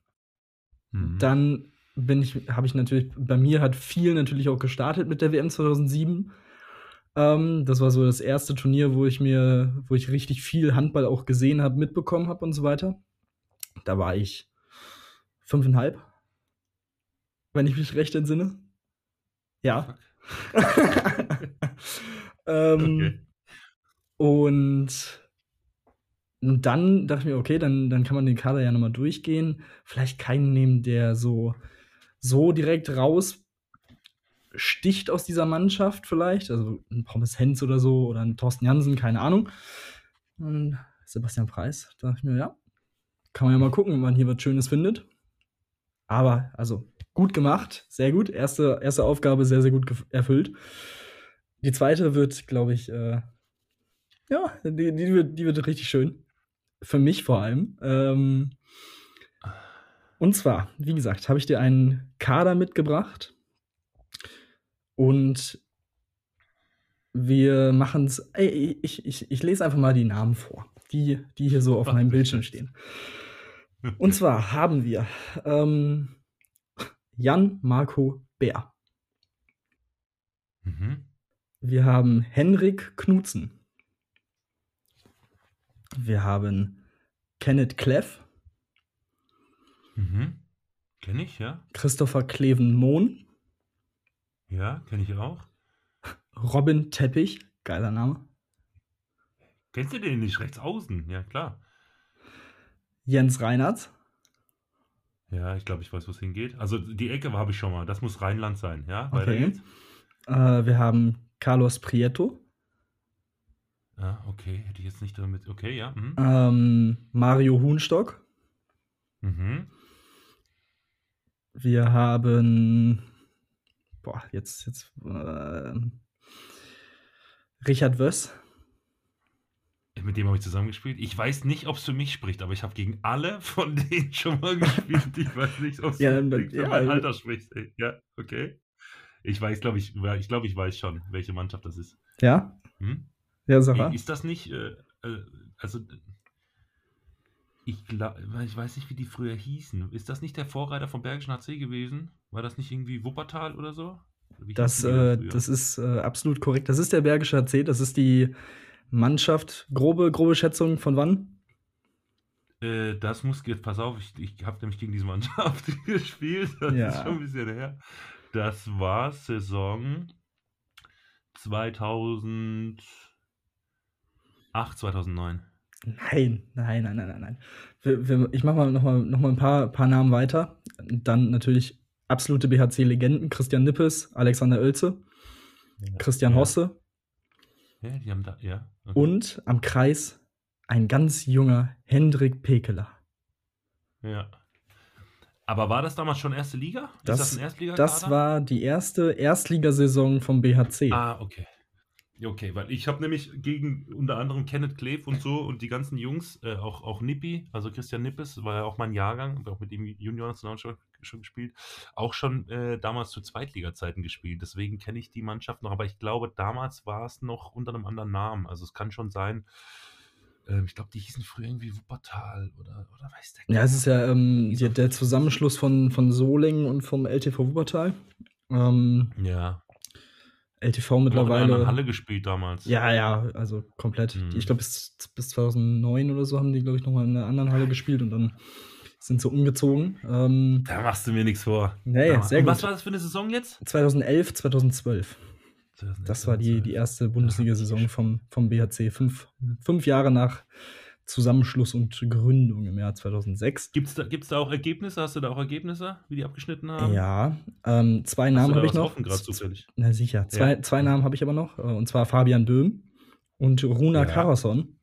Speaker 2: Mhm.
Speaker 1: Dann bin ich, habe ich natürlich, bei mir hat viel natürlich auch gestartet mit der WM 2007. Ähm, das war so das erste Turnier, wo ich mir, wo ich richtig viel Handball auch gesehen habe, mitbekommen habe und so weiter. Da war ich fünfeinhalb, wenn ich mich recht entsinne. Ja. ähm,
Speaker 2: Okay.
Speaker 1: Und dann dachte ich mir, okay, dann, dann kann man den Kader ja nochmal durchgehen. Vielleicht keinen nehmen, der so, so direkt raus sticht aus dieser Mannschaft, vielleicht. Also ein Pommes Hens oder so oder ein Thorsten Jansen, keine Ahnung. Und Sebastian Preis, da dachte ich mir, ja, kann man ja mal gucken, wenn man hier was Schönes findet. Aber, also, gut gemacht, sehr gut. Erste, erste Aufgabe sehr, sehr gut erfüllt. Die zweite wird, glaube ich, äh, ja, die, die, wird, die wird richtig schön. Für mich vor allem. Ähm, und zwar, wie gesagt, habe ich dir einen Kader mitgebracht. Und wir machen es. Ich, ich, ich lese einfach mal die Namen vor, die, die hier so auf meinem Bildschirm stehen. Und zwar haben wir ähm, Jan Marco Bär.
Speaker 2: Mhm.
Speaker 1: Wir haben Henrik Knutzen. Wir haben Kenneth Kleff,
Speaker 2: Mhm. Kenne ich, ja.
Speaker 1: Christopher Kleven-Mohn,
Speaker 2: Ja, kenne ich auch.
Speaker 1: Robin Teppich, geiler Name,
Speaker 2: Kennst du den nicht rechts außen? Ja, klar.
Speaker 1: Jens Reinhardt,
Speaker 2: Ja, ich glaube, ich weiß, wo es hingeht. Also die Ecke habe ich schon mal. Das muss Rheinland sein, ja?
Speaker 1: Okay.
Speaker 2: Weiter geht's.
Speaker 1: äh, wir haben Carlos Prieto,
Speaker 2: Ja, okay. Hätte ich jetzt nicht damit. Okay, ja. Mhm.
Speaker 1: ähm, Mario Huhnstock,
Speaker 2: Mhm.
Speaker 1: wir haben, boah, jetzt, jetzt, äh, Richard Wöss,
Speaker 2: Mit dem habe ich zusammengespielt. Ich weiß nicht, ob es für mich spricht, aber ich habe gegen alle von denen schon mal gespielt. Ich weiß nicht, ob es
Speaker 1: Ja,
Speaker 2: für,
Speaker 1: ja,
Speaker 2: mein Alter spricht. ey. Ja, okay. Ich weiß, glaube ich, ich glaube, ich weiß schon, welche Mannschaft das ist.
Speaker 1: ja,
Speaker 2: Hm?
Speaker 1: ja, Sarah.
Speaker 2: Ist das nicht, äh, äh, also ich, glaub, ich weiß nicht, wie die früher hießen. Ist das nicht der Vorreiter vom Bergischen HC gewesen? War das nicht irgendwie Wuppertal oder so?
Speaker 1: Das, äh, das ist äh, absolut korrekt. Das ist der Bergische HC, das ist die Mannschaft. Grobe, grobe Schätzung von wann?
Speaker 2: Äh, das muss jetzt, pass auf, ich, ich habe nämlich gegen diese Mannschaft gespielt. Das
Speaker 1: Ja.
Speaker 2: ist schon ein bisschen her. Das war Saison 2008, 2009.
Speaker 1: Nein, nein, nein, nein, nein, nein. Ich mache mal noch mal, noch mal ein paar, paar Namen weiter. Dann natürlich absolute BHC-Legenden: Christian Nippes, Alexander Oelze, Christian
Speaker 2: Ja.
Speaker 1: Hosse
Speaker 2: Ja, die haben da, ja. okay.
Speaker 1: und am Kreis ein ganz junger Hendrik Pekeler.
Speaker 2: Ja. Aber war das damals schon erste Liga?
Speaker 1: Das-
Speaker 2: ist das ein Erstliga?
Speaker 1: Das war die erste Erstligasaison vom BHC.
Speaker 2: Ah, okay. Okay, weil ich habe nämlich gegen unter anderem Kenneth Kleef und so und die ganzen Jungs, äh, auch, auch Nippi, also Christian Nippes, war ja auch mein Jahrgang, hab auch mit ihm Junior schon, schon gespielt, auch schon äh, damals zu Zweitliga-Zeiten gespielt. Deswegen kenne ich die Mannschaft noch, aber ich glaube, damals war es noch unter einem anderen Namen. Also es kann schon sein, Ähm, ich glaube, die hießen früher irgendwie Wuppertal oder, oder weiß der
Speaker 1: Ja, es ist ja ähm, die, der Zusammenschluss von, von Solingen und vom LTV Wuppertal. Ähm,
Speaker 2: Ja.
Speaker 1: LTV
Speaker 2: Haben auch in einer
Speaker 1: mittlerweile.
Speaker 2: Halle gespielt damals.
Speaker 1: Ja, ja, also komplett.
Speaker 2: Mhm.
Speaker 1: Ich glaube, bis, bis 2009 oder so haben die, glaube ich, nochmal in einer anderen Halle gespielt und dann sind sie umgezogen. Ähm,
Speaker 2: Da machst du mir nichts vor.
Speaker 1: Nee,
Speaker 2: Da-
Speaker 1: sehr gut.
Speaker 2: Was war das für eine Saison jetzt?
Speaker 1: 2011, 2012. Das war die, die erste Bundesliga-Saison vom, vom BHC. Fünf, fünf Jahre nach Zusammenschluss und Gründung im Jahr 2006.
Speaker 2: Gibt es da, gibt's da auch Ergebnisse? Hast du da auch Ergebnisse, wie die abgeschnitten haben?
Speaker 1: Ja, ähm, zwei
Speaker 2: Hast
Speaker 1: Namen habe ich noch.
Speaker 2: offen gerade zufällig?
Speaker 1: Na sicher. Zwei,
Speaker 2: Ja.
Speaker 1: zwei Namen habe ich aber noch. äh, Und zwar Fabian Böhm und Runa
Speaker 2: Ja.
Speaker 1: Karasson.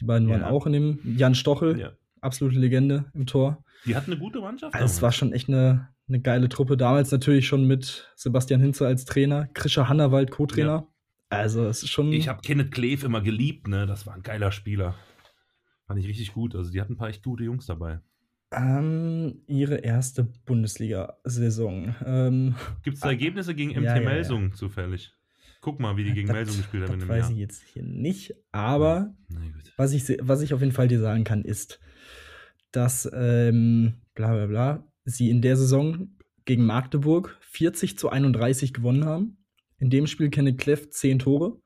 Speaker 1: Die beiden waren
Speaker 2: Ja.
Speaker 1: auch in dem. Jan Stochel, absolute Legende im Tor.
Speaker 2: Die hatten eine gute Mannschaft.
Speaker 1: Also es war schon echt eine, eine geile Truppe. Damals natürlich schon mit Sebastian Hinze als Trainer, Krischer Hannawald Co-Trainer. Also es ist schon.
Speaker 2: Ich habe Kenneth Kleve immer geliebt, ne? Das war ein geiler Spieler. Fand ich richtig gut. Also die hatten ein paar echt gute Jungs dabei.
Speaker 1: ähm, ihre erste Bundesliga-Saison. Ähm,
Speaker 2: Gibt es da
Speaker 1: Ah.
Speaker 2: Ergebnisse gegen MT
Speaker 1: Ja, ja, ja.
Speaker 2: Melsung zufällig? Guck mal, wie die gegen
Speaker 1: das-
Speaker 2: Melsung gespielt haben in
Speaker 1: Das
Speaker 2: dem
Speaker 1: weiß
Speaker 2: Jahr.
Speaker 1: ich jetzt hier nicht. Aber was ich, was ich auf jeden Fall dir sagen kann, ist, dass ähm, bla bla bla, sie in der Saison gegen Magdeburg 40 zu 31 gewonnen haben. In dem Spiel Kenneth Kleff 10 Tore.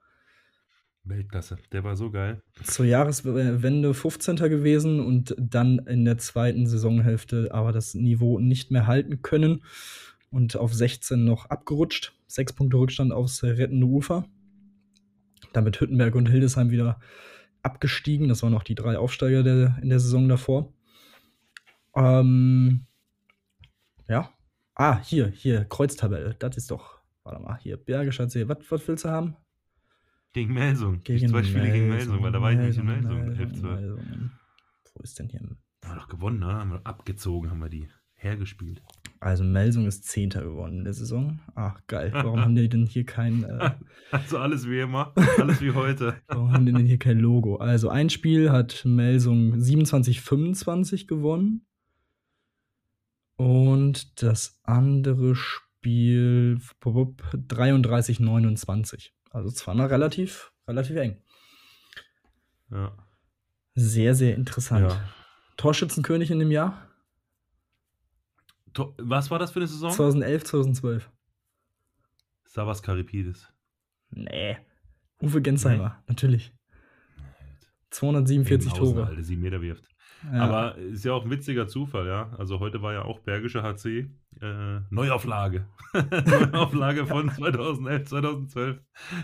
Speaker 2: Weltklasse. Der war so geil.
Speaker 1: Zur Jahreswende 15. gewesen und dann in der zweiten Saisonhälfte aber das Niveau nicht mehr halten können und auf 16 noch abgerutscht. Sechs Punkte Rückstand aufs rettende Ufer. Damit Hüttenberg und Hildesheim wieder abgestiegen. Das waren noch die drei Aufsteiger der, in der Saison davor. Ähm, ja. Ah, hier, hier, Kreuztabelle. Das ist doch, warte mal, hier, Bergischer See. Was, was willst du haben?
Speaker 2: Gegen Melsung. die zwei Spiele gegen Melsung, weil da war ich nicht in Melsung.
Speaker 1: Melsung,
Speaker 2: 11, 12.
Speaker 1: Melsung. Wo ist denn hier?
Speaker 2: Haben wir doch gewonnen, ne? Haben wir abgezogen, haben wir die hergespielt.
Speaker 1: Also Melsung ist Zehnter geworden in der Saison. Ach, geil. Warum haben die denn hier kein, äh,
Speaker 2: Also alles wie immer, alles wie heute.
Speaker 1: warum haben die denn hier kein Logo? Also ein Spiel hat Melsung 27-25 gewonnen. Und das andere Spiel 33-29. Also zwar noch relativ, relativ eng.
Speaker 2: Ja.
Speaker 1: Sehr, sehr interessant.
Speaker 2: ja.
Speaker 1: Torschützenkönig in dem Jahr?
Speaker 2: To- Was war das für eine Saison?
Speaker 1: 2011, 2012.
Speaker 2: Savas Karipidis.
Speaker 1: Nee. Uwe Gensheimer, natürlich. 247
Speaker 2: Enghausen,
Speaker 1: Tore.
Speaker 2: Alter, sieben Meter wirft.
Speaker 1: Ja.
Speaker 2: Aber ist ja auch ein witziger Zufall, ja. Also heute war ja auch Bergische HC äh, Neuauflage. Neuauflage von 2011, 2012.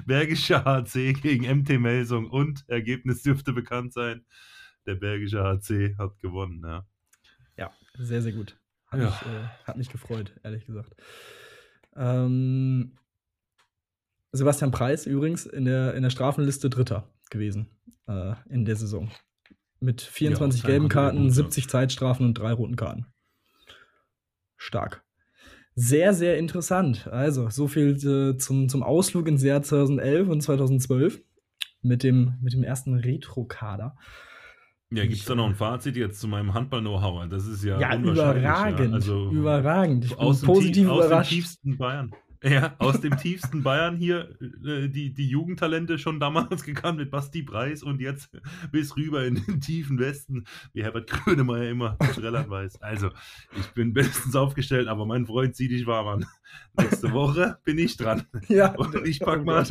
Speaker 2: Bergische HC gegen MT Melsung und Ergebnis dürfte bekannt sein. Der Bergische HC hat gewonnen, ja.
Speaker 1: ja, sehr, sehr gut. Hat,
Speaker 2: Ja.
Speaker 1: mich, äh, hat mich gefreut, ehrlich gesagt. Ähm, Sebastian Preis übrigens in der, in der Strafenliste Dritter gewesen äh, in der Saison. Mit 24
Speaker 2: Ja,
Speaker 1: gelben Karten,
Speaker 2: gut, ja.
Speaker 1: 70 Zeitstrafen und drei roten Karten. Stark. Sehr, sehr interessant. Also, so viel äh, zum, zum Ausflug ins Jahr 2011 und 2012 mit dem, mit dem ersten Retro-Kader.
Speaker 2: Ja, gibt es da noch ein Fazit jetzt zu meinem Handball-Know-how? Das ist ja,
Speaker 1: Ja,
Speaker 2: unwahrscheinlich,
Speaker 1: überragend.
Speaker 2: Ja. Also,
Speaker 1: überragend. Ich bin
Speaker 2: aus dem,
Speaker 1: positiv
Speaker 2: aus dem
Speaker 1: überrascht.
Speaker 2: tiefsten Bayern. Ja, aus dem tiefsten Bayern hier äh, die, die Jugendtalente schon damals gekannt mit Basti Preis und jetzt bis rüber in den tiefen Westen, wie Herbert Grönemeyer immer trällern weiß. Also, ich bin bestens aufgestellt, aber mein Freund, sieh dich warm an. Nächste Woche bin ich dran.
Speaker 1: Ja,
Speaker 2: Und ich pack mal,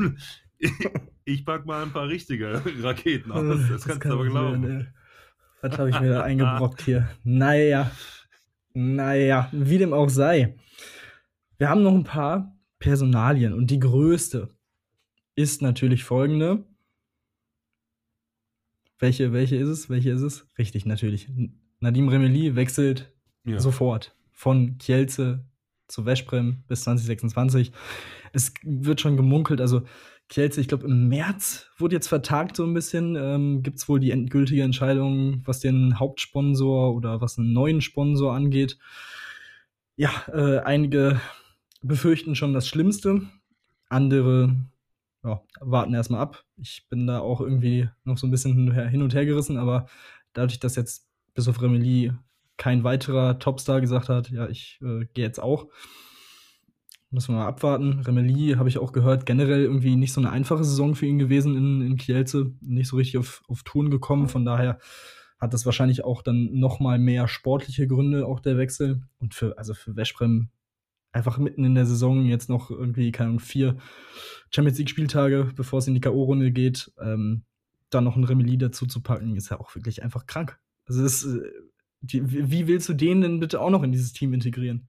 Speaker 2: ich, ich pack mal ein paar richtige Raketen aus.
Speaker 1: Äh,
Speaker 2: Das, kannst du aber glauben.
Speaker 1: werden. Was habe ich mir da eingebrockt hier? Naja. Naja, wie dem auch sei. Wir haben noch ein paar Personalien und die größte ist natürlich folgende. Welche, welche ist es? Welche ist es? Richtig, natürlich. Nadim Remeli wechselt
Speaker 2: Ja.
Speaker 1: sofort von Kielce zu Veszprem bis 2026. Es wird schon gemunkelt, also Kielce, ich glaube im März wurde jetzt vertagt so ein bisschen. Ähm, Gibt es wohl die endgültige Entscheidung, was den Hauptsponsor oder was einen neuen Sponsor angeht. Ja, äh, einige befürchten schon das Schlimmste. Andere ja, warten erstmal ab. Ich bin da auch irgendwie noch so ein bisschen hin und her- gerissen, aber dadurch, dass jetzt bis auf Remeli kein weiterer Topstar gesagt hat, ja, ich äh, gehe jetzt auch, Müssen wir mal abwarten. Remeli habe ich auch gehört, generell irgendwie nicht so eine einfache Saison für ihn gewesen in, in Kielce. Nicht so richtig auf, auf Touren gekommen. Von daher hat das wahrscheinlich auch dann noch mal mehr sportliche Gründe, auch der Wechsel. Und für, also für Veszprem einfach mitten in der Saison jetzt noch irgendwie, keine Ahnung, vier Champions League-Spieltage, bevor es in die K.O.-Runde geht, ähm, dann noch ein Remeli dazu zu packen, ist ja auch wirklich einfach krank. Also das, äh, die, wie willst du den denn bitte auch noch in dieses Team integrieren?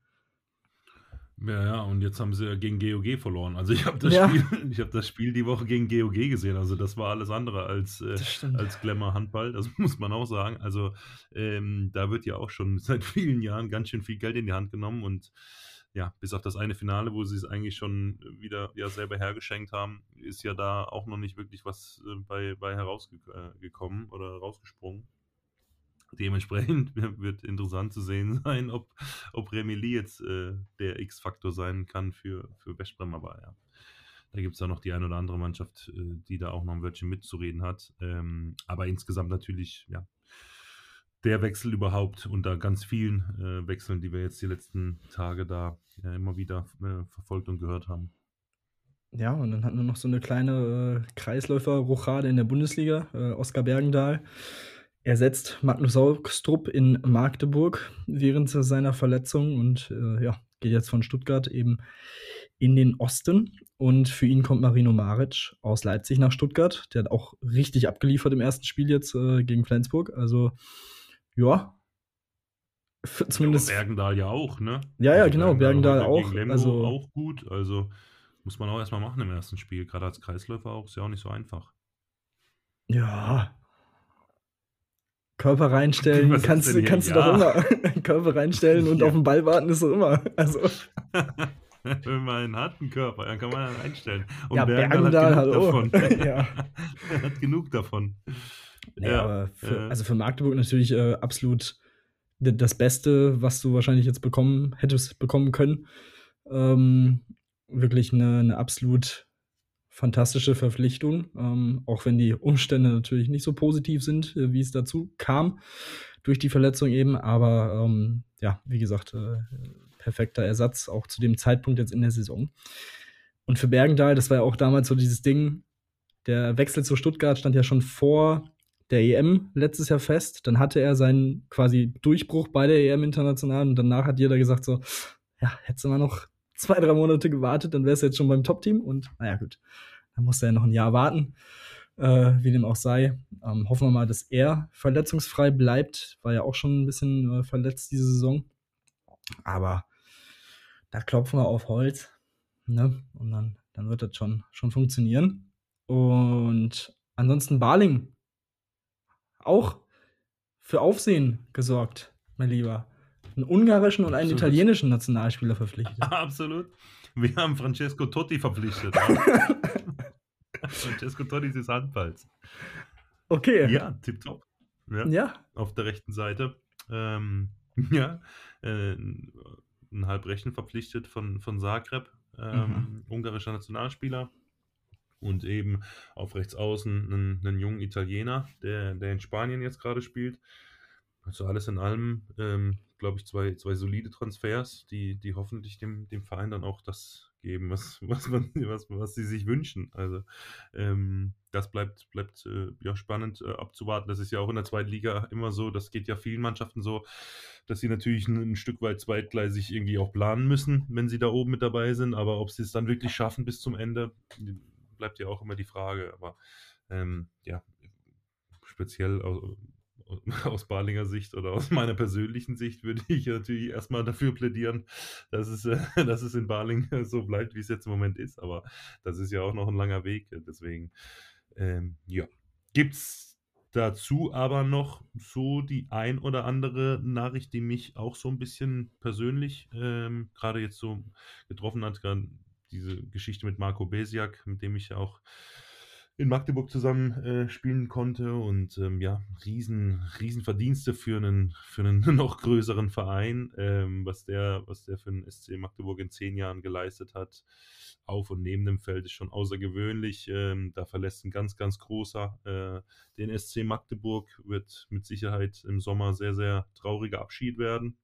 Speaker 2: Ja, ja, und jetzt haben sie ja gegen GOG verloren. Also ich habe das, ja. Spiel, hab das Spiel die Woche gegen GOG gesehen. Also das war alles andere als, äh, als Glamour Handball, das muss man auch sagen. Also ähm, da wird ja auch schon seit vielen Jahren ganz schön viel Geld in die Hand genommen und ja, bis auf das eine Finale, wo sie es eigentlich schon wieder ja selber hergeschenkt haben, ist ja da auch noch nicht wirklich was äh, bei, bei herausgekommen äh, oder rausgesprungen. Dementsprechend wird interessant zu sehen sein, ob, ob Remili jetzt äh, der X-Faktor sein kann für, für Westbrem. Aber ja, da gibt es ja noch die eine oder andere Mannschaft, äh, die da auch noch ein Wörtchen mitzureden hat. Ähm, aber insgesamt natürlich, ja, der Wechsel überhaupt unter ganz vielen äh, Wechseln, die wir jetzt die letzten Tage da ja, immer wieder äh, verfolgt und gehört haben.
Speaker 1: Ja, und dann hatten wir noch so eine kleine äh, Kreisläufer-Rochade in der Bundesliga, äh, Oskar Bergendahl ersetzt Magnus Augstrup in Magdeburg während seiner Verletzung und äh, ja, geht jetzt von Stuttgart eben in den Osten. Und für ihn kommt Marino Maric aus Leipzig nach Stuttgart. Der hat auch richtig abgeliefert im ersten Spiel jetzt äh, gegen Flensburg. Also, ja.
Speaker 2: Zumindest. Ja, Bergendahl ja auch, ne?
Speaker 1: Ja, ja, also genau. Bergendahl, auch.
Speaker 2: also auch gut. Also muss man auch erstmal machen im ersten Spiel. Gerade als Kreisläufer auch. Ist ja auch nicht so einfach.
Speaker 1: Ja, Körper reinstellen, Was kannst, du, kannst du ja. doch immer. Körper reinstellen und ja. auf den Ball warten ist doch immer. Also.
Speaker 2: Wenn man einen harten Körper, dann kann man einen reinstellen.
Speaker 1: Und ja, Bergendal hat, genug
Speaker 2: davon. ja. er hat genug davon.
Speaker 1: Naja, ja, aber für, äh, also für Magdeburg natürlich äh, absolut das Beste, was du wahrscheinlich jetzt bekommen hättest bekommen können. Ähm, wirklich eine, eine absolut fantastische Verpflichtung, ähm, auch wenn die Umstände natürlich nicht so positiv sind, äh, wie es dazu kam, durch die Verletzung eben. Aber ähm, ja, wie gesagt, äh, perfekter Ersatz, auch zu dem Zeitpunkt jetzt in der Saison. Und für Bergendahl, das war ja auch damals so dieses Ding, der Wechsel zu Stuttgart stand ja schon vor der EM letztes Jahr fest. Dann hatte er seinen quasi Durchbruch bei der EM international und danach hat jeder gesagt so, ja, hättest du mal noch zwei, drei Monate gewartet, dann wärst du jetzt schon beim Top-Team und naja, gut. Dann musste er noch ein Jahr warten, äh, wie dem auch sei. Ähm, hoffen wir mal, dass er verletzungsfrei bleibt. War ja auch schon ein bisschen äh, verletzt diese Saison. Aber da klopfen wir auf Holz. Ne? Und dann, dann wird das schon, schon funktionieren. Und ansonsten Barling. Auch für Aufsehen gesorgt, mein Lieber. Einen ungarischen und einen Absolut. italienischen Nationalspieler verpflichtet.
Speaker 2: Absolut. Wir haben Francesco Totti verpflichtet. Francesco Totti des Handballs.
Speaker 1: Okay.
Speaker 2: Ja, tipptopp. Ja, ja. Auf der rechten Seite. Ähm, ja, äh, ein Halbrechen verpflichtet von, von Zagreb, ähm, mhm. ungarischer Nationalspieler. Und eben auf rechts außen einen, einen jungen Italiener, der, der in Spanien jetzt gerade spielt. Also alles in allem, ähm, glaube ich, zwei, zwei solide Transfers, die, die hoffentlich dem, dem Verein dann auch das geben, was, was, man, was, was sie sich wünschen. Also ähm, das bleibt, bleibt äh, ja spannend äh, abzuwarten. Das ist ja auch in der zweiten Liga immer so, das geht ja vielen Mannschaften so, dass sie natürlich ein, ein Stück weit zweitgleisig irgendwie auch planen müssen, wenn sie da oben mit dabei sind. Aber ob sie es dann wirklich schaffen bis zum Ende, bleibt ja auch immer die Frage. Aber ähm, ja, speziell aus Balinger Sicht oder aus meiner persönlichen Sicht würde ich natürlich erstmal dafür plädieren, dass es, äh, dass es in Baling so bleibt, wie es jetzt im Moment ist. Aber das ist ja auch noch ein langer Weg. Deswegen, ähm, ja. Gibt es dazu aber noch so die ein oder andere Nachricht, die mich auch so ein bisschen persönlich ähm, gerade jetzt so getroffen hat. Diese Geschichte mit Marco Besiak, mit dem ich ja auch in Magdeburg zusammen äh, spielen konnte und ähm, ja, riesen, riesen Verdienste für einen, für einen noch größeren Verein, ähm, was, der, was der für den SC Magdeburg in zehn Jahren geleistet hat. Auf und neben dem Feld ist schon außergewöhnlich. Ähm, da verlässt ein ganz, ganz großer äh, den SC Magdeburg, wird mit Sicherheit im Sommer sehr, sehr trauriger Abschied werden.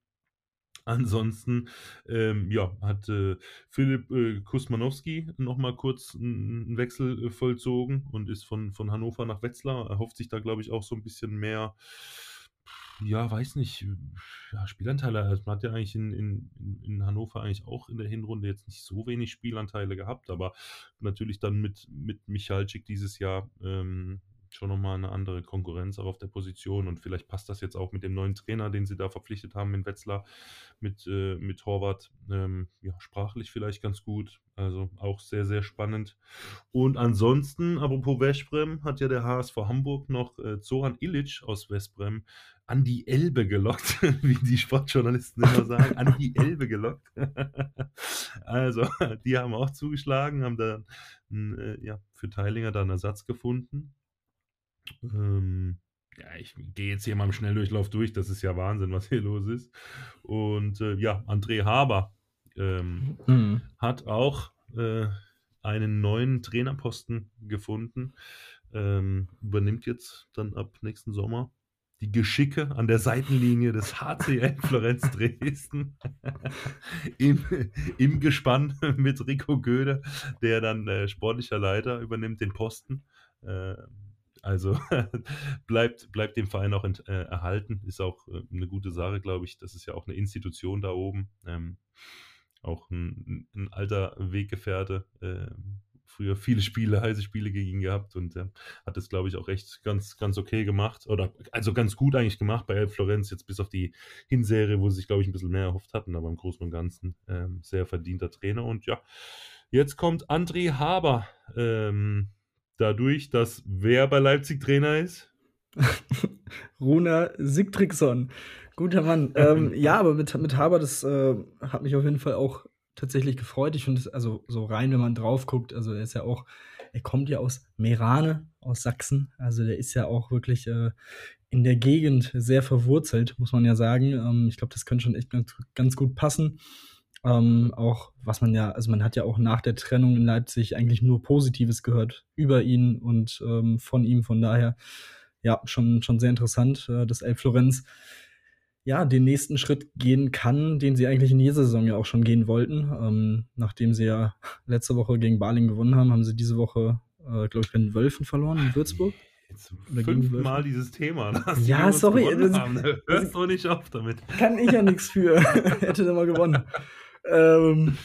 Speaker 2: Ansonsten, ähm, ja, hat äh, Philipp äh, Kusmanowski nochmal kurz einen Wechsel äh, vollzogen und ist von, von Hannover nach Wetzlar. Er hofft sich da, glaube ich, auch so ein bisschen mehr, ja, weiß nicht, ja, Spielanteile. Also man hat ja eigentlich in, in, in Hannover eigentlich auch in der Hinrunde jetzt nicht so wenig Spielanteile gehabt, aber natürlich dann mit, mit Michalczyk dieses Jahr ähm, schon nochmal eine andere Konkurrenz auch auf der Position und vielleicht passt das jetzt auch mit dem neuen Trainer, den sie da verpflichtet haben in Wetzlar, mit, äh, mit Horvath, ähm, ja, sprachlich vielleicht ganz gut, also auch sehr, sehr spannend. Und ansonsten, apropos Westbrem, hat ja der HSV Hamburg noch äh, Zoran Illich aus Westbrem an die Elbe gelockt, wie die Sportjournalisten immer sagen, an die Elbe gelockt. also, die haben auch zugeschlagen, haben da äh, ja, für Teilinger da einen Ersatz gefunden. Ähm, ja, ich gehe jetzt hier mal im Schnelldurchlauf durch, das ist ja Wahnsinn, was hier los ist. Und äh, ja, André Haber ähm, mhm. hat auch äh, einen neuen Trainerposten gefunden, ähm, übernimmt jetzt dann ab nächsten Sommer die Geschicke an der Seitenlinie des HCL Florenz Dresden Im, im Gespann mit Rico Göde, der dann äh, sportlicher Leiter übernimmt den Posten. Äh, also bleibt, bleibt dem Verein auch ent, äh, erhalten. Ist auch äh, eine gute Sache, glaube ich. Das ist ja auch eine Institution da oben. Ähm, auch ein, ein, alter Weggefährte. Äh, früher viele Spiele, heiße Spiele gegen ihn gehabt und äh, hat das, glaube ich, auch echt ganz, ganz okay gemacht. Oder also ganz gut eigentlich gemacht bei Elf Florenz, jetzt bis auf die Hinserie, wo sie sich, glaube ich, ein bisschen mehr erhofft hatten, aber im Großen und Ganzen ähm, sehr verdienter Trainer. Und ja, jetzt kommt André Haber. Ähm, dadurch, dass wer bei Leipzig Trainer ist?
Speaker 1: Runa Sigtriksson. Guter Mann. ähm, ja, aber mit, mit Haber, das äh, hat mich auf jeden Fall auch tatsächlich gefreut. Ich finde es, also so rein, wenn man drauf guckt, also er ist ja auch, er kommt ja aus Merane, aus Sachsen. Also der ist ja auch wirklich äh, in der Gegend sehr verwurzelt, muss man ja sagen. Ähm, ich glaube, das könnte schon echt ganz, ganz gut passen. Ähm, auch was man ja, also man hat ja auch nach der Trennung in Leipzig eigentlich nur Positives gehört über ihn und ähm, von ihm. Von daher, ja, schon, schon sehr interessant, äh, dass Elf Florenz ja den nächsten Schritt gehen kann, den sie eigentlich in jeder Saison ja auch schon gehen wollten. Ähm, nachdem sie ja letzte Woche gegen Baling gewonnen haben, haben sie diese Woche, äh, glaube ich, bei den Wölfen verloren in Würzburg.
Speaker 2: Jetzt fünfmal dieses Thema.
Speaker 1: Ja, sorry.
Speaker 2: Das, Hörst du nicht auf damit.
Speaker 1: Kann ich ja nichts für. Hätte da mal gewonnen. Ähm,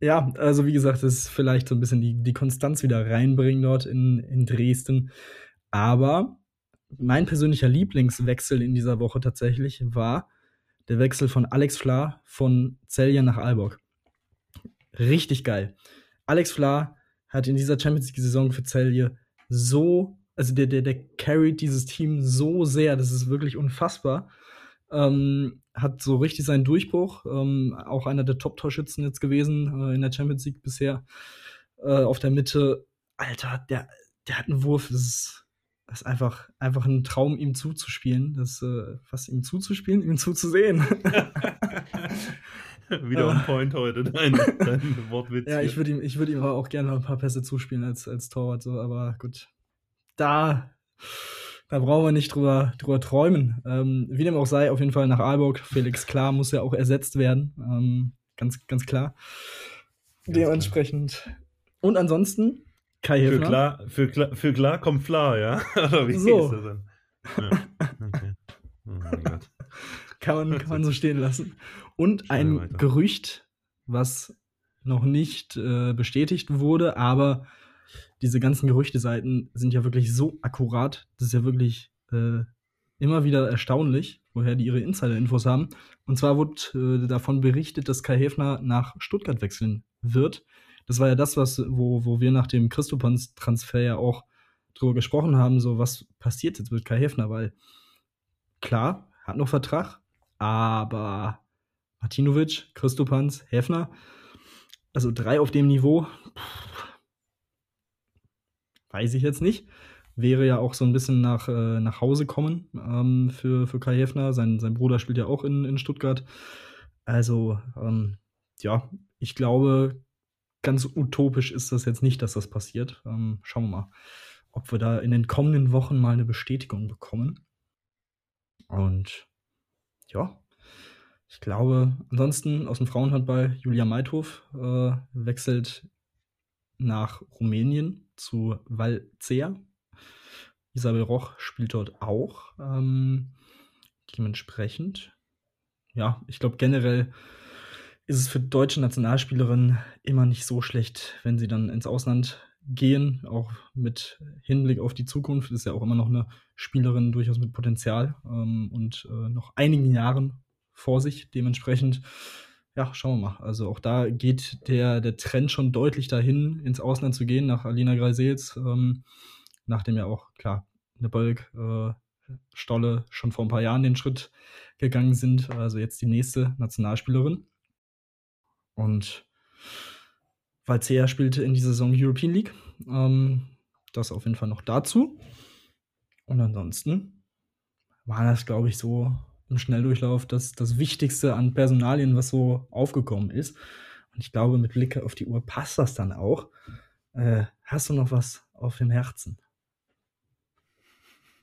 Speaker 1: ja, also wie gesagt, das ist vielleicht so ein bisschen die, die Konstanz wieder reinbringen dort in, in Dresden. Aber mein persönlicher Lieblingswechsel in dieser Woche tatsächlich war der Wechsel von Alex Fla von Celje nach Aalborg. Richtig geil. Alex Fla hat in dieser Champions League-Saison für Celje so, also der, der, der carried dieses Team so sehr, das ist wirklich unfassbar. Ähm, hat so richtig seinen Durchbruch. Ähm, auch einer der Top-Torschützen jetzt gewesen äh, in der Champions League bisher. Äh, auf der Mitte, Alter, der, der hat einen Wurf. Das ist, das ist einfach, einfach ein Traum, ihm zuzuspielen. Das äh, fast ihm zuzuspielen, ihm zuzusehen.
Speaker 2: Wieder on point heute, dein, dein Wortwitz.
Speaker 1: Ja, ich würde ihm, würd ihm auch gerne noch ein paar Pässe zuspielen als, als Torwart, so, aber gut. Da da brauchen wir nicht drüber, drüber träumen. Ähm, wie dem auch sei, auf jeden Fall nach Aalborg. Felix Klar muss ja auch ersetzt werden. Ähm, ganz, ganz klar. Ganz Dementsprechend. Klar. Und ansonsten, Kai Hilfner.
Speaker 2: Für klar, für klar, für klar kommt Fla, ja?
Speaker 1: Oder wie so. ist das denn? Ja. Okay. Oh kann, man, kann man so stehen lassen. Und ein Gerücht, was noch nicht äh, bestätigt wurde, aber diese ganzen Gerüchteseiten sind ja wirklich so akkurat. Das ist ja wirklich äh, immer wieder erstaunlich, woher die ihre Insider-Infos haben. Und zwar wurde äh, davon berichtet, dass Kai Häfner nach Stuttgart wechseln wird. Das war ja das, was, wo, wo wir nach dem Christopans-Transfer ja auch drüber gesprochen haben, so was passiert jetzt mit Kai Häfner, weil klar, hat noch Vertrag, aber Martinovic, Christopans, Häfner, also drei auf dem Niveau, pff, weiß ich jetzt nicht. Wäre ja auch so ein bisschen nach, äh, nach Hause kommen ähm, für, für Kai Hefner. Sein, sein Bruder spielt ja auch in, in Stuttgart. Also, ähm, ja, ich glaube, ganz utopisch ist das jetzt nicht, dass das passiert. Ähm, schauen wir mal, ob wir da in den kommenden Wochen mal eine Bestätigung bekommen. Und ja, ich glaube, ansonsten aus dem Frauenhandball Julia Meithof äh, wechselt nach Rumänien zu Valcea. Isabel Roch spielt dort auch. Ähm, dementsprechend, ja, ich glaube generell ist es für deutsche Nationalspielerinnen immer nicht so schlecht, wenn sie dann ins Ausland gehen, auch mit Hinblick auf die Zukunft. Ist ja auch immer noch eine Spielerin durchaus mit Potenzial ähm, und äh, noch einigen Jahren vor sich. Dementsprechend, ja, schauen wir mal. Also auch da geht der, der Trend schon deutlich dahin, ins Ausland zu gehen, nach Alina Greisels, ähm, nachdem ja auch, klar, eine Bolk, äh, Stolle schon vor ein paar Jahren den Schritt gegangen sind. Also jetzt die nächste Nationalspielerin. Und Valcea spielte in dieser Saison European League. Ähm, das auf jeden Fall noch dazu. Und ansonsten war das, glaube ich, so im Schnelldurchlauf das, das Wichtigste an Personalien, was so aufgekommen ist. Und ich glaube, mit Blick auf die Uhr passt das dann auch. Äh, hast du noch was auf dem Herzen?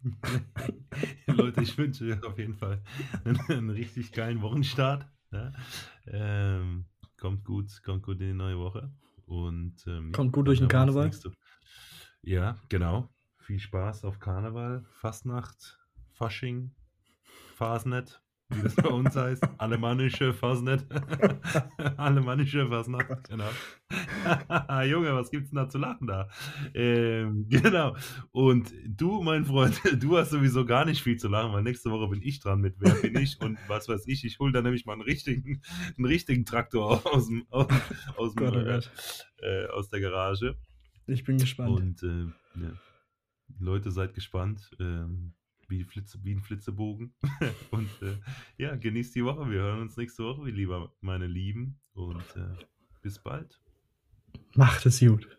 Speaker 2: Leute, ich wünsche auf jeden Fall einen, einen richtig geilen Wochenstart. Ja? Ähm, kommt gut, kommt gut in die neue Woche. Und, ähm,
Speaker 1: kommt gut durch den Karneval.
Speaker 2: Ja, genau. Viel Spaß auf Karneval, Fastnacht, Fasching, Fasnet, wie das bei uns heißt. Alemannische Fasnet. Alemannische Fasnacht, genau. Junge, was gibt's denn da zu lachen da? Ähm, genau. Und du, mein Freund, du hast sowieso gar nicht viel zu lachen, weil nächste Woche bin ich dran mit Wer bin ich und was weiß ich. Ich hole da nämlich mal einen richtigen, einen richtigen Traktor aus, dem, aus, aus, dem, oh äh, aus der Garage.
Speaker 1: Ich bin gespannt.
Speaker 2: Und äh, ja. Leute, seid gespannt. Ähm, wie, Flitze, wie ein Flitzebogen. und äh, ja, genießt die Woche. Wir hören uns nächste Woche, wie lieber meine Lieben. Und äh, bis bald.
Speaker 1: Macht es gut.